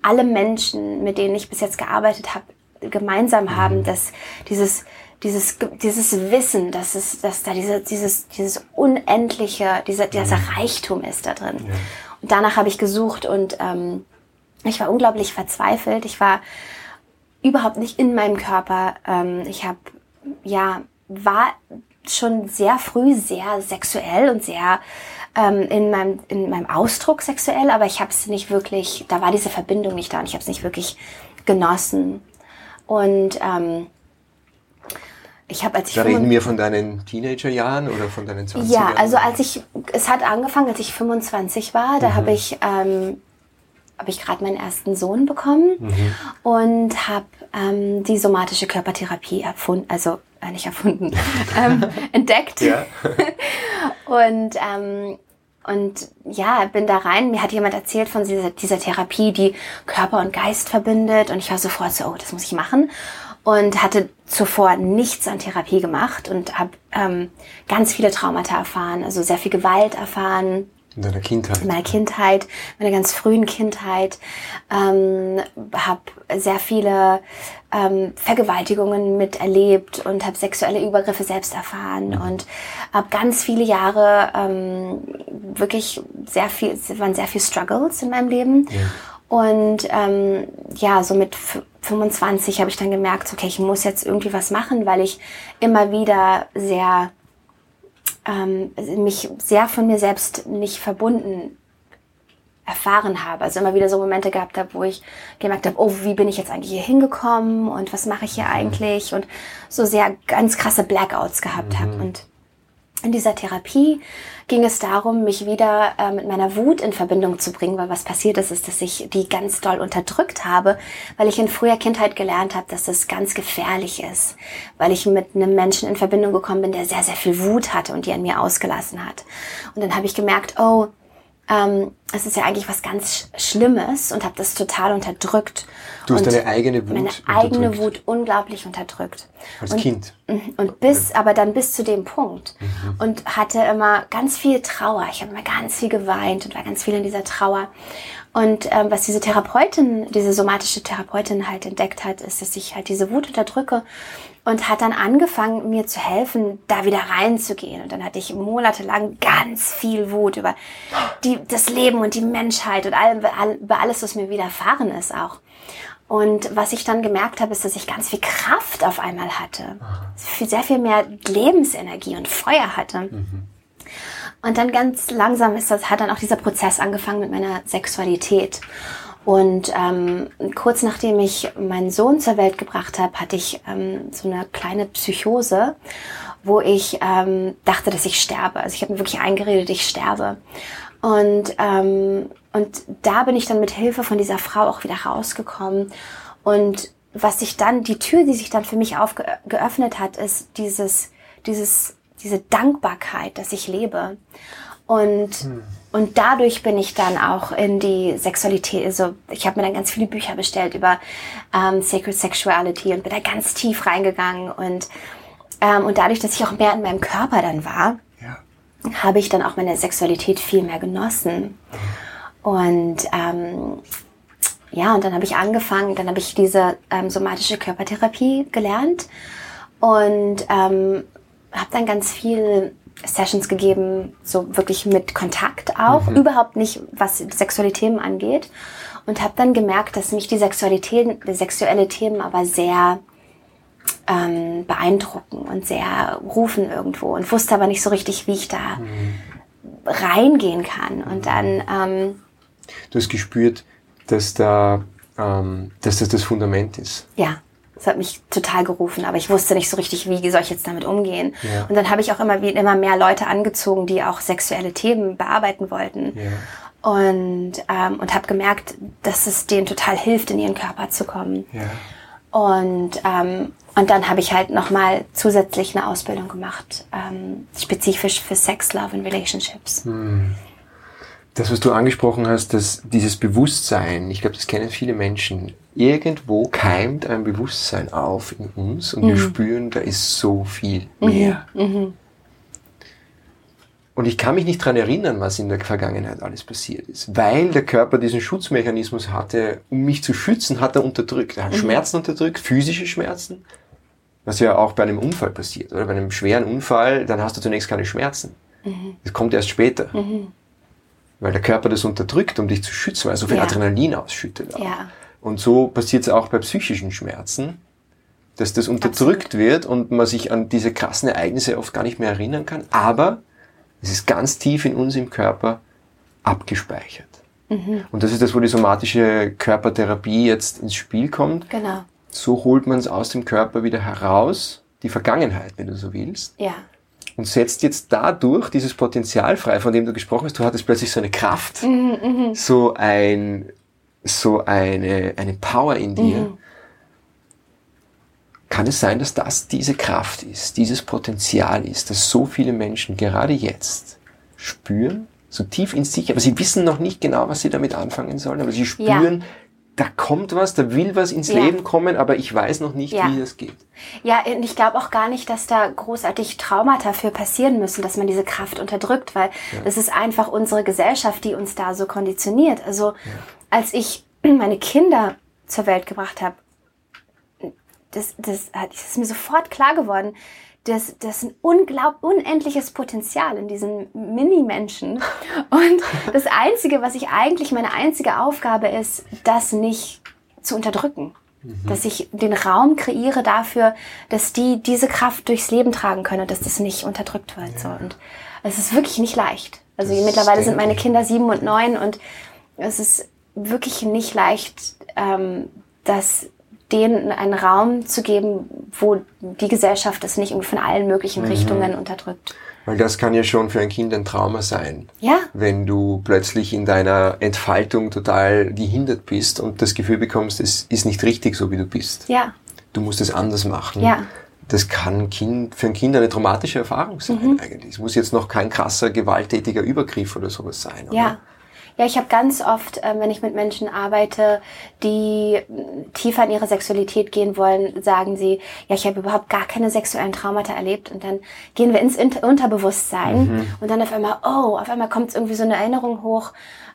alle Menschen, mit denen ich bis jetzt gearbeitet habe, gemeinsam mhm. haben, dass dieses, dieses, dieses Wissen, dass es, dass da diese, dieses, dieses unendliche, dieser, dieser. Reichtum ist da drin. Ja. Und danach habe ich gesucht und ähm, ich war unglaublich verzweifelt. Ich war überhaupt nicht in meinem Körper. Ähm, ich habe ja war schon sehr früh sehr sexuell und sehr ähm, in, meinem, in meinem Ausdruck sexuell, aber ich habe es nicht wirklich, da war diese Verbindung nicht da und ich habe es nicht wirklich genossen. Und ähm, ich habe als ich da reden wir von deinen Teenagerjahren oder von deinen 20 Ja, also als ich es hat angefangen, als ich 25 war, da mhm. habe ich ähm, habe ich gerade meinen ersten Sohn bekommen mhm. und habe ähm, die somatische Körpertherapie erfunden, also äh, nicht erfunden, ähm, entdeckt. und ähm, und ja, bin da rein. Mir hat jemand erzählt von dieser, dieser Therapie, die Körper und Geist verbindet. Und ich war sofort so, oh, das muss ich machen. Und hatte zuvor nichts an Therapie gemacht und habe ähm, ganz viele Traumata erfahren, also sehr viel Gewalt erfahren, in deiner Kindheit? In meiner Kindheit, meiner ganz frühen Kindheit. Ähm, habe sehr viele ähm, Vergewaltigungen miterlebt und habe sexuelle Übergriffe selbst erfahren mhm. und habe ganz viele Jahre ähm, wirklich sehr viel, es waren sehr viele Struggles in meinem Leben. Ja. Und ähm, ja, so mit 25 habe ich dann gemerkt, okay, ich muss jetzt irgendwie was machen, weil ich immer wieder sehr ähm, mich sehr von mir selbst nicht verbunden erfahren habe. Also immer wieder so Momente gehabt habe, wo ich gemerkt habe, oh, wie bin ich jetzt eigentlich hier hingekommen und was mache ich hier mhm. eigentlich und so sehr ganz krasse Blackouts gehabt mhm. habe. Und in dieser Therapie ging es darum, mich wieder äh, mit meiner Wut in Verbindung zu bringen, weil was passiert ist, ist, dass ich die ganz doll unterdrückt habe, weil ich in früher Kindheit gelernt habe, dass das ganz gefährlich ist, weil ich mit einem Menschen in Verbindung gekommen bin, der sehr, sehr viel Wut hatte und die an mir ausgelassen hat. Und dann habe ich gemerkt, oh, ähm, es ist ja eigentlich was ganz Schlimmes und habe das total unterdrückt. Du hast deine eigene Wut Meine eigene. Wut unglaublich unterdrückt. Als und, Kind? Mhm. Und bis, aber dann bis zu dem Punkt. Mhm. Und hatte immer ganz viel Trauer. Ich habe immer ganz viel geweint und war ganz viel in dieser Trauer. Und ähm, was diese Therapeutin, diese somatische Therapeutin halt entdeckt hat, ist, dass ich halt diese Wut unterdrücke und hat dann angefangen, mir zu helfen, da wieder reinzugehen. Und dann hatte ich monatelang ganz viel Wut über die, das Leben und die Menschheit und all, über alles, was mir widerfahren ist auch. Und was ich dann gemerkt habe, ist, dass ich ganz viel Kraft auf einmal hatte. Sehr viel mehr Lebensenergie und Feuer hatte. Mhm. Und dann ganz langsam ist das, hat dann auch dieser Prozess angefangen mit meiner Sexualität. Und ähm, kurz nachdem ich meinen Sohn zur Welt gebracht habe, hatte ich ähm, so eine kleine Psychose, wo ich ähm, dachte, dass ich sterbe. Also ich habe mir wirklich eingeredet, ich sterbe. Und, ähm, und da bin ich dann mit Hilfe von dieser Frau auch wieder rausgekommen. Und was sich dann, die Tür, die sich dann für mich aufgeöffnet hat, ist dieses, dieses diese Dankbarkeit, dass ich lebe. Und, hm. und dadurch bin ich dann auch in die Sexualität, also ich habe mir dann ganz viele Bücher bestellt über ähm, Sacred Sexuality und bin da ganz tief reingegangen. Und, ähm, und dadurch, dass ich auch mehr in meinem Körper dann war, ja. habe ich dann auch meine Sexualität viel mehr genossen. Und ähm, ja, und dann habe ich angefangen, dann habe ich diese ähm, somatische Körpertherapie gelernt und ähm, habe dann ganz viel Sessions gegeben, so wirklich mit Kontakt auch, mhm. überhaupt nicht, was sexuelle Themen angeht. Und habe dann gemerkt, dass mich die Sexualität, die sexuelle Themen aber sehr ähm, beeindrucken und sehr rufen irgendwo und wusste aber nicht so richtig, wie ich da mhm. reingehen kann. Und dann... Ähm, du hast gespürt, dass da, ähm, dass das das Fundament ist. Ja. Das hat mich total gerufen, aber ich wusste nicht so richtig, wie soll ich jetzt damit umgehen. Ja. Und dann habe ich auch immer, immer mehr Leute angezogen, die auch sexuelle Themen bearbeiten wollten. Ja. Und, ähm, und habe gemerkt, dass es denen total hilft, in ihren Körper zu kommen. Ja. Und, ähm, und dann habe ich halt nochmal zusätzlich eine Ausbildung gemacht, ähm, spezifisch für Sex, Love und Relationships. Hm. Das, was du angesprochen hast, dass dieses Bewusstsein, ich glaube, das kennen viele Menschen, irgendwo keimt ein Bewusstsein auf in uns und mhm. wir spüren, da ist so viel mhm. mehr. Mhm. Und ich kann mich nicht dran erinnern, was in der Vergangenheit alles passiert ist, weil der Körper diesen Schutzmechanismus hatte, um mich zu schützen, hat er unterdrückt. Er hat mhm. Schmerzen unterdrückt, physische Schmerzen, was ja auch bei einem Unfall passiert. Oder bei einem schweren Unfall, dann hast du zunächst keine Schmerzen. Mhm. Das kommt erst später. Weil der Körper das unterdrückt, um dich zu schützen, weil er so viel ja. Adrenalin ausschüttet. Ja. Und so passiert es auch bei psychischen Schmerzen, dass das unterdrückt Absolut. wird und man sich an diese krassen Ereignisse oft gar nicht mehr erinnern kann. Aber es ist ganz tief in uns im Körper abgespeichert. Mhm. Und das ist das, wo die somatische Körpertherapie jetzt ins Spiel kommt. Genau. So holt man es aus dem Körper wieder heraus, die Vergangenheit, wenn du so willst. Ja und setzt jetzt dadurch dieses Potenzial frei, von dem du gesprochen hast. Du hattest plötzlich so eine Kraft, mhm, mhm. so ein, so eine, eine Power in dir. Mhm. Kann es sein, dass das diese Kraft ist, dieses Potenzial ist, dass so viele Menschen gerade jetzt spüren, so tief in sich, aber sie wissen noch nicht genau, was sie damit anfangen sollen, aber sie spüren, ja da kommt was, da will was ins ja. Leben kommen, aber ich weiß noch nicht, ja. wie das geht. Ja, und ich glaube auch gar nicht, dass da großartig Traumata für passieren müssen, dass man diese Kraft unterdrückt, weil ja. das ist einfach unsere Gesellschaft, die uns da so konditioniert. Also als ich meine Kinder zur Welt gebracht habe, das, das, das ist mir sofort klar geworden, das, das ist ein unglaub, unendliches Potenzial in diesen Mini-Menschen. Und das Einzige, was ich eigentlich, meine einzige Aufgabe ist, das nicht zu unterdrücken. Mhm. Dass ich den Raum kreiere dafür, dass die diese Kraft durchs Leben tragen können und dass das nicht unterdrückt wird. Ja. So. Und es ist wirklich nicht leicht. Also das mittlerweile sind meine Kinder sieben und neun und es ist wirklich nicht leicht, ähm, das denen einen Raum zu geben, wo die Gesellschaft es nicht irgendwie von allen möglichen mhm. Richtungen unterdrückt. Weil das kann ja schon für ein Kind ein Trauma sein. Ja. Wenn du plötzlich in deiner Entfaltung total gehindert bist und das Gefühl bekommst, es ist nicht richtig so, wie du bist. Ja. Du musst es anders machen. Ja. Das kann kind, für ein Kind eine traumatische Erfahrung sein mhm. eigentlich. Es muss jetzt noch kein krasser, gewalttätiger Übergriff oder sowas sein. Oder? Ja. Ja, ich habe ganz oft, äh, wenn ich mit Menschen arbeite, die tiefer in ihre Sexualität gehen wollen, sagen sie, ja, ich habe überhaupt gar keine sexuellen Traumata erlebt. Und dann gehen wir ins Unterbewusstsein mhm. und dann auf einmal, oh, auf einmal kommt irgendwie so eine Erinnerung hoch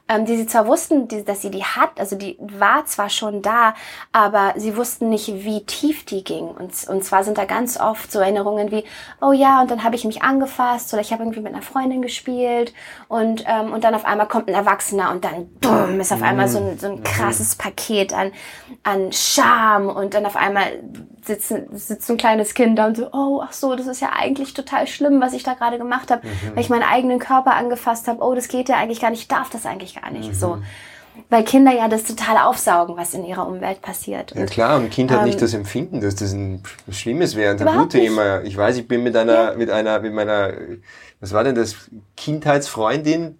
ähm, die sie zwar wussten, die, dass sie die hat, also die war zwar schon da, aber sie wussten nicht, wie tief die ging. Und, und zwar sind da ganz oft so Erinnerungen wie, oh ja, und dann habe ich mich angefasst oder ich habe irgendwie mit einer Freundin gespielt und, ähm, und dann auf einmal kommt ein Erwachsener und dann bumm, ist auf einmal so ein, so ein mhm. krasses Paket an, an Scham und dann auf einmal sitzt, sitzt ein kleines Kind da und so, oh, ach so, das ist ja eigentlich total schlimm, was ich da gerade gemacht habe, mhm. weil ich meinen eigenen Körper angefasst habe. Oh, das geht ja eigentlich gar nicht, ich darf das eigentlich gar nicht. Mhm. So. Weil Kinder ja das total aufsaugen, was in ihrer Umwelt passiert. Ja klar, und ein Kind hat nicht ähm, das Empfinden, dass das ein Schlimmes wäre, ein Tabuthema. Ich weiß, ich bin mit einer, ja. mit einer, mit meiner, was war denn das, Kindheitsfreundin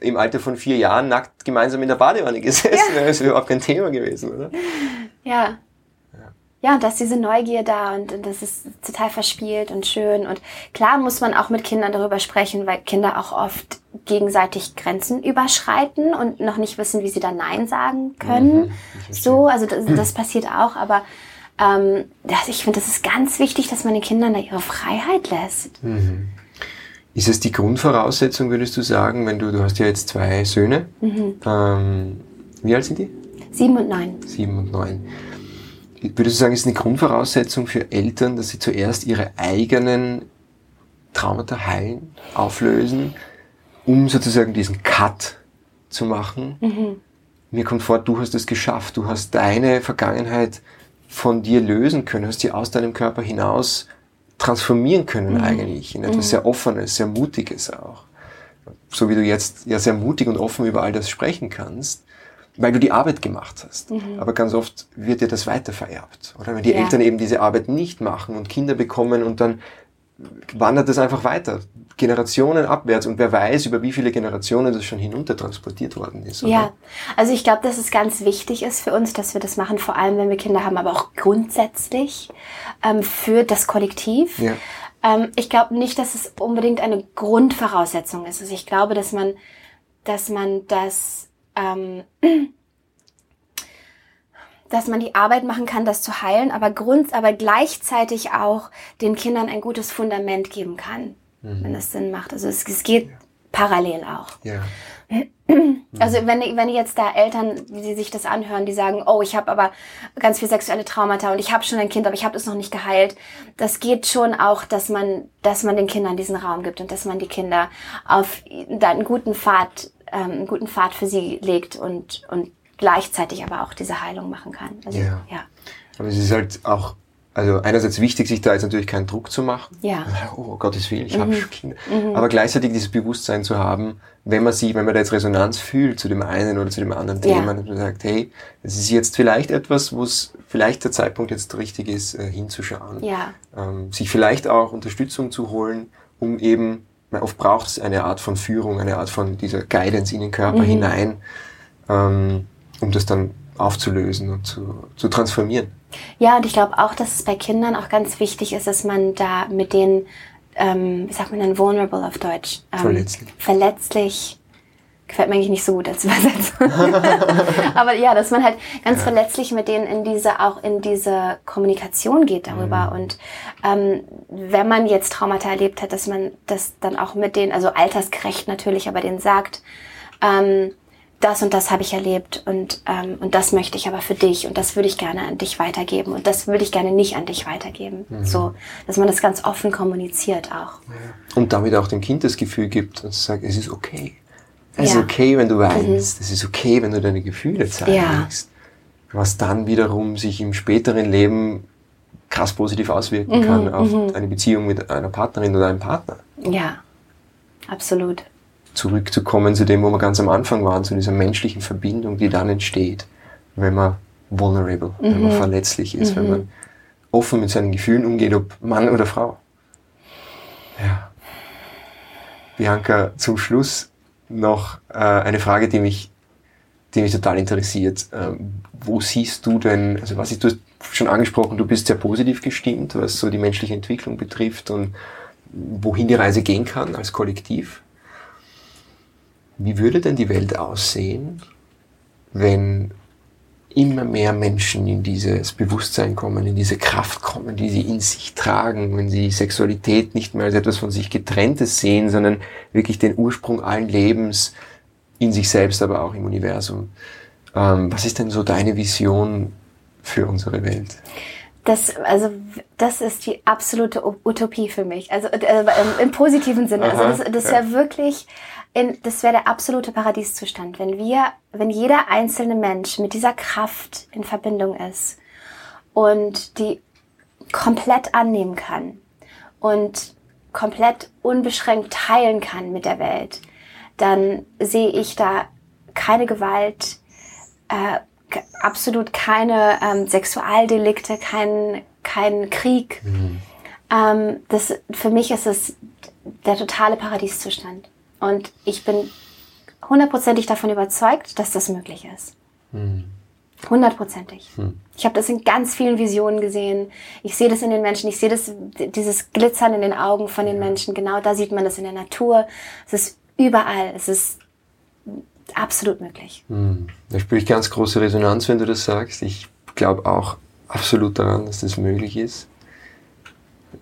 im Alter von vier Jahren nackt gemeinsam in der Badewanne gesessen. Ja. Das ist überhaupt kein Thema gewesen, oder? Ja, ja, und da ist diese Neugier da und, und das ist total verspielt und schön. Und klar muss man auch mit Kindern darüber sprechen, weil Kinder auch oft gegenseitig Grenzen überschreiten und noch nicht wissen, wie sie da Nein sagen können. Mhm, so, also das, das, passiert auch, aber ähm, das, ich finde, das ist ganz wichtig, dass man den Kindern da ihre Freiheit lässt. Mhm. Ist es die Grundvoraussetzung, würdest du sagen, wenn du, du hast ja jetzt zwei Söhne, mhm. ähm, wie alt sind die? Sieben und neun. Sieben und neun würdest du sagen, ist eine Grundvoraussetzung für Eltern, dass sie zuerst ihre eigenen Traumata heilen, auflösen, um sozusagen diesen Cut zu machen? Mhm. Mir kommt vor, du hast es geschafft, du hast deine Vergangenheit von dir lösen können, hast sie aus deinem Körper hinaus transformieren können mhm. eigentlich in etwas mhm. sehr Offenes, sehr Mutiges auch. So wie du jetzt ja sehr mutig und offen über all das sprechen kannst weil du die Arbeit gemacht hast. Mhm. Aber ganz oft wird dir das weiter vererbt. Oder wenn die ja. Eltern eben diese Arbeit nicht machen und Kinder bekommen und dann wandert das einfach weiter. Generationen abwärts und wer weiß, über wie viele Generationen das schon hinunter transportiert worden ist. Oder? Ja, also ich glaube, dass es ganz wichtig ist für uns, dass wir das machen, vor allem wenn wir Kinder haben, aber auch grundsätzlich ähm, für das Kollektiv. Ja. Ähm, ich glaube nicht, dass es unbedingt eine Grundvoraussetzung ist. Also ich glaube, dass man, dass man das ähm, dass man die Arbeit machen kann, das zu heilen, aber Grund, aber gleichzeitig auch den Kindern ein gutes Fundament geben kann, mhm. wenn es Sinn macht. Also es, es geht ja. parallel auch. Ja. Also wenn, wenn jetzt da Eltern, wie sie sich das anhören, die sagen, oh, ich habe aber ganz viel sexuelle Traumata und ich habe schon ein Kind, aber ich habe das noch nicht geheilt. Das geht schon auch, dass man, dass man den Kindern diesen Raum gibt und dass man die Kinder auf einen guten Pfad ähm, einen guten Pfad für sie legt und, und gleichzeitig aber auch diese Heilung machen kann. Also, ja. ja. Aber es ist halt auch, also einerseits wichtig, sich da jetzt natürlich keinen Druck zu machen. Ja. Oh Gottes Willen, ich mhm. habe Kinder. Mhm. Aber gleichzeitig dieses Bewusstsein zu haben, wenn man sich, wenn man da jetzt Resonanz fühlt zu dem einen oder zu dem anderen Thema, ja. und man sagt, hey, es ist jetzt vielleicht etwas, wo es vielleicht der Zeitpunkt jetzt richtig ist, äh, hinzuschauen. Ja. Ähm, sich vielleicht auch Unterstützung zu holen, um eben oft braucht es eine Art von Führung, eine Art von dieser Guidance in den Körper mhm. hinein, ähm, um das dann aufzulösen und zu, zu transformieren. Ja, und ich glaube auch, dass es bei Kindern auch ganz wichtig ist, dass man da mit denen, ähm, wie sagt man denn, vulnerable auf Deutsch? Ähm, verletzlich. Verletzlich gefällt mir eigentlich nicht so gut als Übersetzung. Aber ja, dass man halt ganz verletzlich mit denen in diese, auch in diese Kommunikation geht darüber. Mhm. Und ähm, wenn man jetzt Traumata erlebt hat, dass man das dann auch mit denen, also altersgerecht natürlich, aber denen sagt, ähm, das und das habe ich erlebt und, ähm, und das möchte ich aber für dich und das würde ich gerne an dich weitergeben und das würde ich gerne nicht an dich weitergeben. Mhm. So, dass man das ganz offen kommuniziert auch. Und damit auch dem Kind das Gefühl gibt und sagt, es ist okay. Es ja. ist okay, wenn du weinst. Mhm. Es ist okay, wenn du deine Gefühle zeigst. Was dann wiederum sich im späteren Leben krass positiv auswirken mhm, kann auf mhm. eine Beziehung mit einer Partnerin oder einem Partner. Ja, absolut. Zurückzukommen zu dem, wo wir ganz am Anfang waren, zu dieser menschlichen Verbindung, die dann entsteht, wenn man vulnerable, wenn man mhm. verletzlich ist, wenn mhm. man offen mit seinen Gefühlen umgeht, ob Mann oder Frau. Ja. Bianca, zum Schluss noch äh, eine Frage, die mich, die mich total interessiert. Ähm, wo siehst du denn, also was ist, du hast schon angesprochen, du bist sehr positiv gestimmt, was so die menschliche Entwicklung betrifft und wohin die Reise gehen kann als Kollektiv. Wie würde denn die Welt aussehen, wenn immer mehr Menschen in dieses Bewusstsein kommen, in diese Kraft kommen, die sie in sich tragen, wenn sie Sexualität nicht mehr als etwas von sich getrenntes sehen, sondern wirklich den Ursprung allen Lebens in sich selbst, aber auch im Universum. Ähm, was ist denn so deine Vision für unsere Welt? Das, also, das ist die absolute Utopie für mich. Also äh, im, positiven Sinne. Also, Aha, also das, das wäre ja. wirklich in, das wäre der absolute Paradieszustand, wenn wir, wenn jeder einzelne Mensch mit dieser Kraft in Verbindung ist und die komplett annehmen kann und komplett unbeschränkt teilen kann mit der Welt, dann sehe ich da keine Gewalt, äh, absolut keine ähm, Sexualdelikte, kein, kein Krieg. Mhm. Ähm, das, für mich ist es der totale Paradieszustand. Und ich bin hundertprozentig davon überzeugt, dass das möglich ist. Hm. Hundertprozentig. Hm. Ich habe das in ganz vielen Visionen gesehen. Ich sehe das in den Menschen. Ich sehe das, dieses Glitzern in den Augen von den Menschen. Genau da sieht man das in der Natur. Es ist überall. Es ist absolut möglich. Hm. Da spüre ich ganz große Resonanz, wenn du das sagst. Ich glaube auch absolut daran, dass das möglich ist.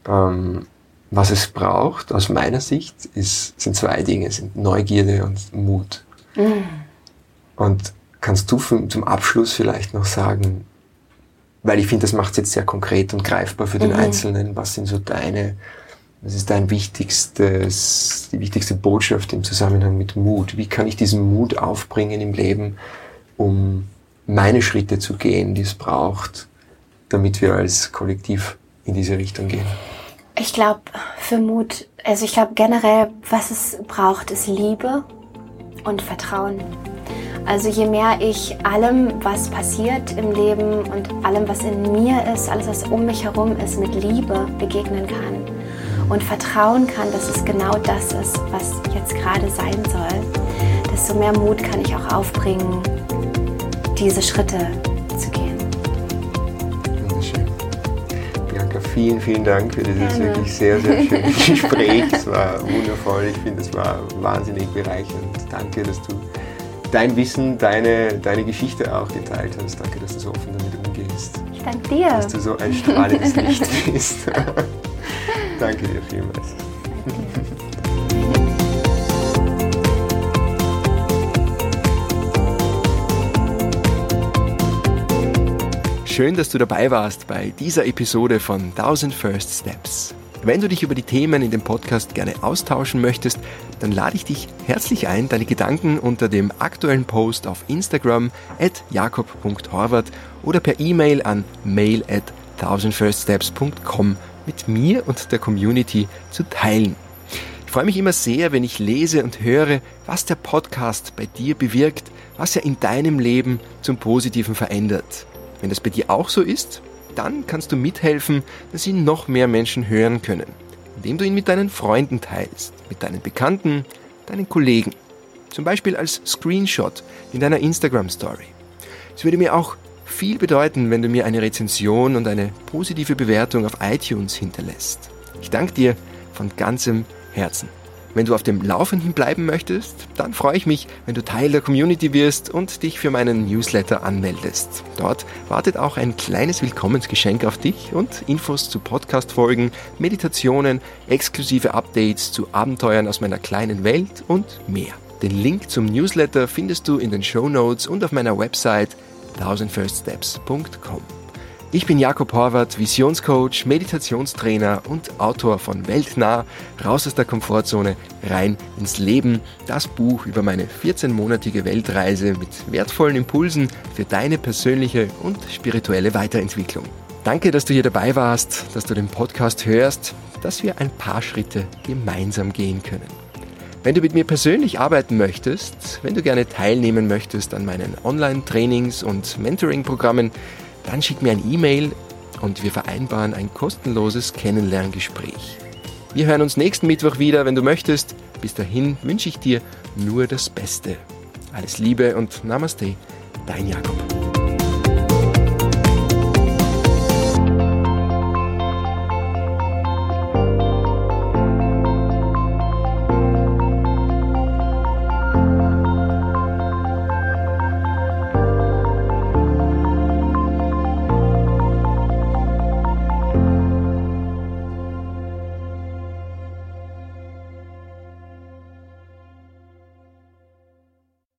Ähm, was es braucht, aus meiner Sicht, ist, sind zwei Dinge, sind Neugierde und Mut. Mhm. Und kannst du zum Abschluss vielleicht noch sagen, weil ich finde, das macht es jetzt sehr konkret und greifbar für den mhm. Einzelnen, was sind so deine, was ist dein wichtigstes, die wichtigste Botschaft im Zusammenhang mit Mut? Wie kann ich diesen Mut aufbringen im Leben, um meine Schritte zu gehen, die es braucht, damit wir als Kollektiv in diese Richtung gehen? Ich glaube, für Mut, also ich glaube generell, was es braucht, ist Liebe und Vertrauen. Also je mehr ich allem, was passiert im Leben und allem, was in mir ist, alles, was um mich herum ist, mit Liebe begegnen kann und vertrauen kann, dass es genau das ist, was jetzt gerade sein soll, desto mehr Mut kann ich auch aufbringen, diese Schritte vielen, vielen Dank für dieses Gerne. wirklich sehr, sehr schöne Gespräch. Es war wundervoll. Ich finde, es war wahnsinnig bereichernd. Danke, dass du dein Wissen, deine, deine Geschichte auch geteilt hast. Danke, dass du so offen damit umgehst. Ich danke dir. Dass du so ein strahlendes Licht bist. danke dir vielmals. Schön, dass du dabei warst bei dieser Episode von 1000 First Steps. Wenn du dich über die Themen in dem Podcast gerne austauschen möchtest, dann lade ich dich herzlich ein, deine Gedanken unter dem aktuellen Post auf Instagram at jakob.horvath oder per E-Mail an mail at 1000firststeps.com mit mir und der Community zu teilen. Ich freue mich immer sehr, wenn ich lese und höre, was der Podcast bei dir bewirkt, was er in deinem Leben zum Positiven verändert. Wenn das bei dir auch so ist, dann kannst du mithelfen, dass ihn noch mehr Menschen hören können, indem du ihn mit deinen Freunden teilst, mit deinen Bekannten, deinen Kollegen. Zum Beispiel als Screenshot in deiner Instagram-Story. Es würde mir auch viel bedeuten, wenn du mir eine Rezension und eine positive Bewertung auf iTunes hinterlässt. Ich danke dir von ganzem Herzen. Wenn du auf dem Laufenden bleiben möchtest, dann freue ich mich, wenn du Teil der Community wirst und dich für meinen Newsletter anmeldest. Dort wartet auch ein kleines Willkommensgeschenk auf dich und Infos zu Podcast-Folgen, Meditationen, exklusive Updates zu Abenteuern aus meiner kleinen Welt und mehr. Den Link zum Newsletter findest du in den Show Notes und auf meiner Website 1000firststeps.com. Ich bin Jakob Horvath, Visionscoach, Meditationstrainer und Autor von Weltnah, raus aus der Komfortzone, rein ins Leben. Das Buch über meine 14-monatige Weltreise mit wertvollen Impulsen für deine persönliche und spirituelle Weiterentwicklung. Danke, dass du hier dabei warst, dass du den Podcast hörst, dass wir ein paar Schritte gemeinsam gehen können. Wenn du mit mir persönlich arbeiten möchtest, wenn du gerne teilnehmen möchtest an meinen Online-Trainings und Mentoring-Programmen, dann schick mir ein E-Mail und wir vereinbaren ein kostenloses Kennenlerngespräch. Wir hören uns nächsten Mittwoch wieder, wenn du möchtest. Bis dahin wünsche ich dir nur das Beste. Alles Liebe und Namaste, dein Jakob.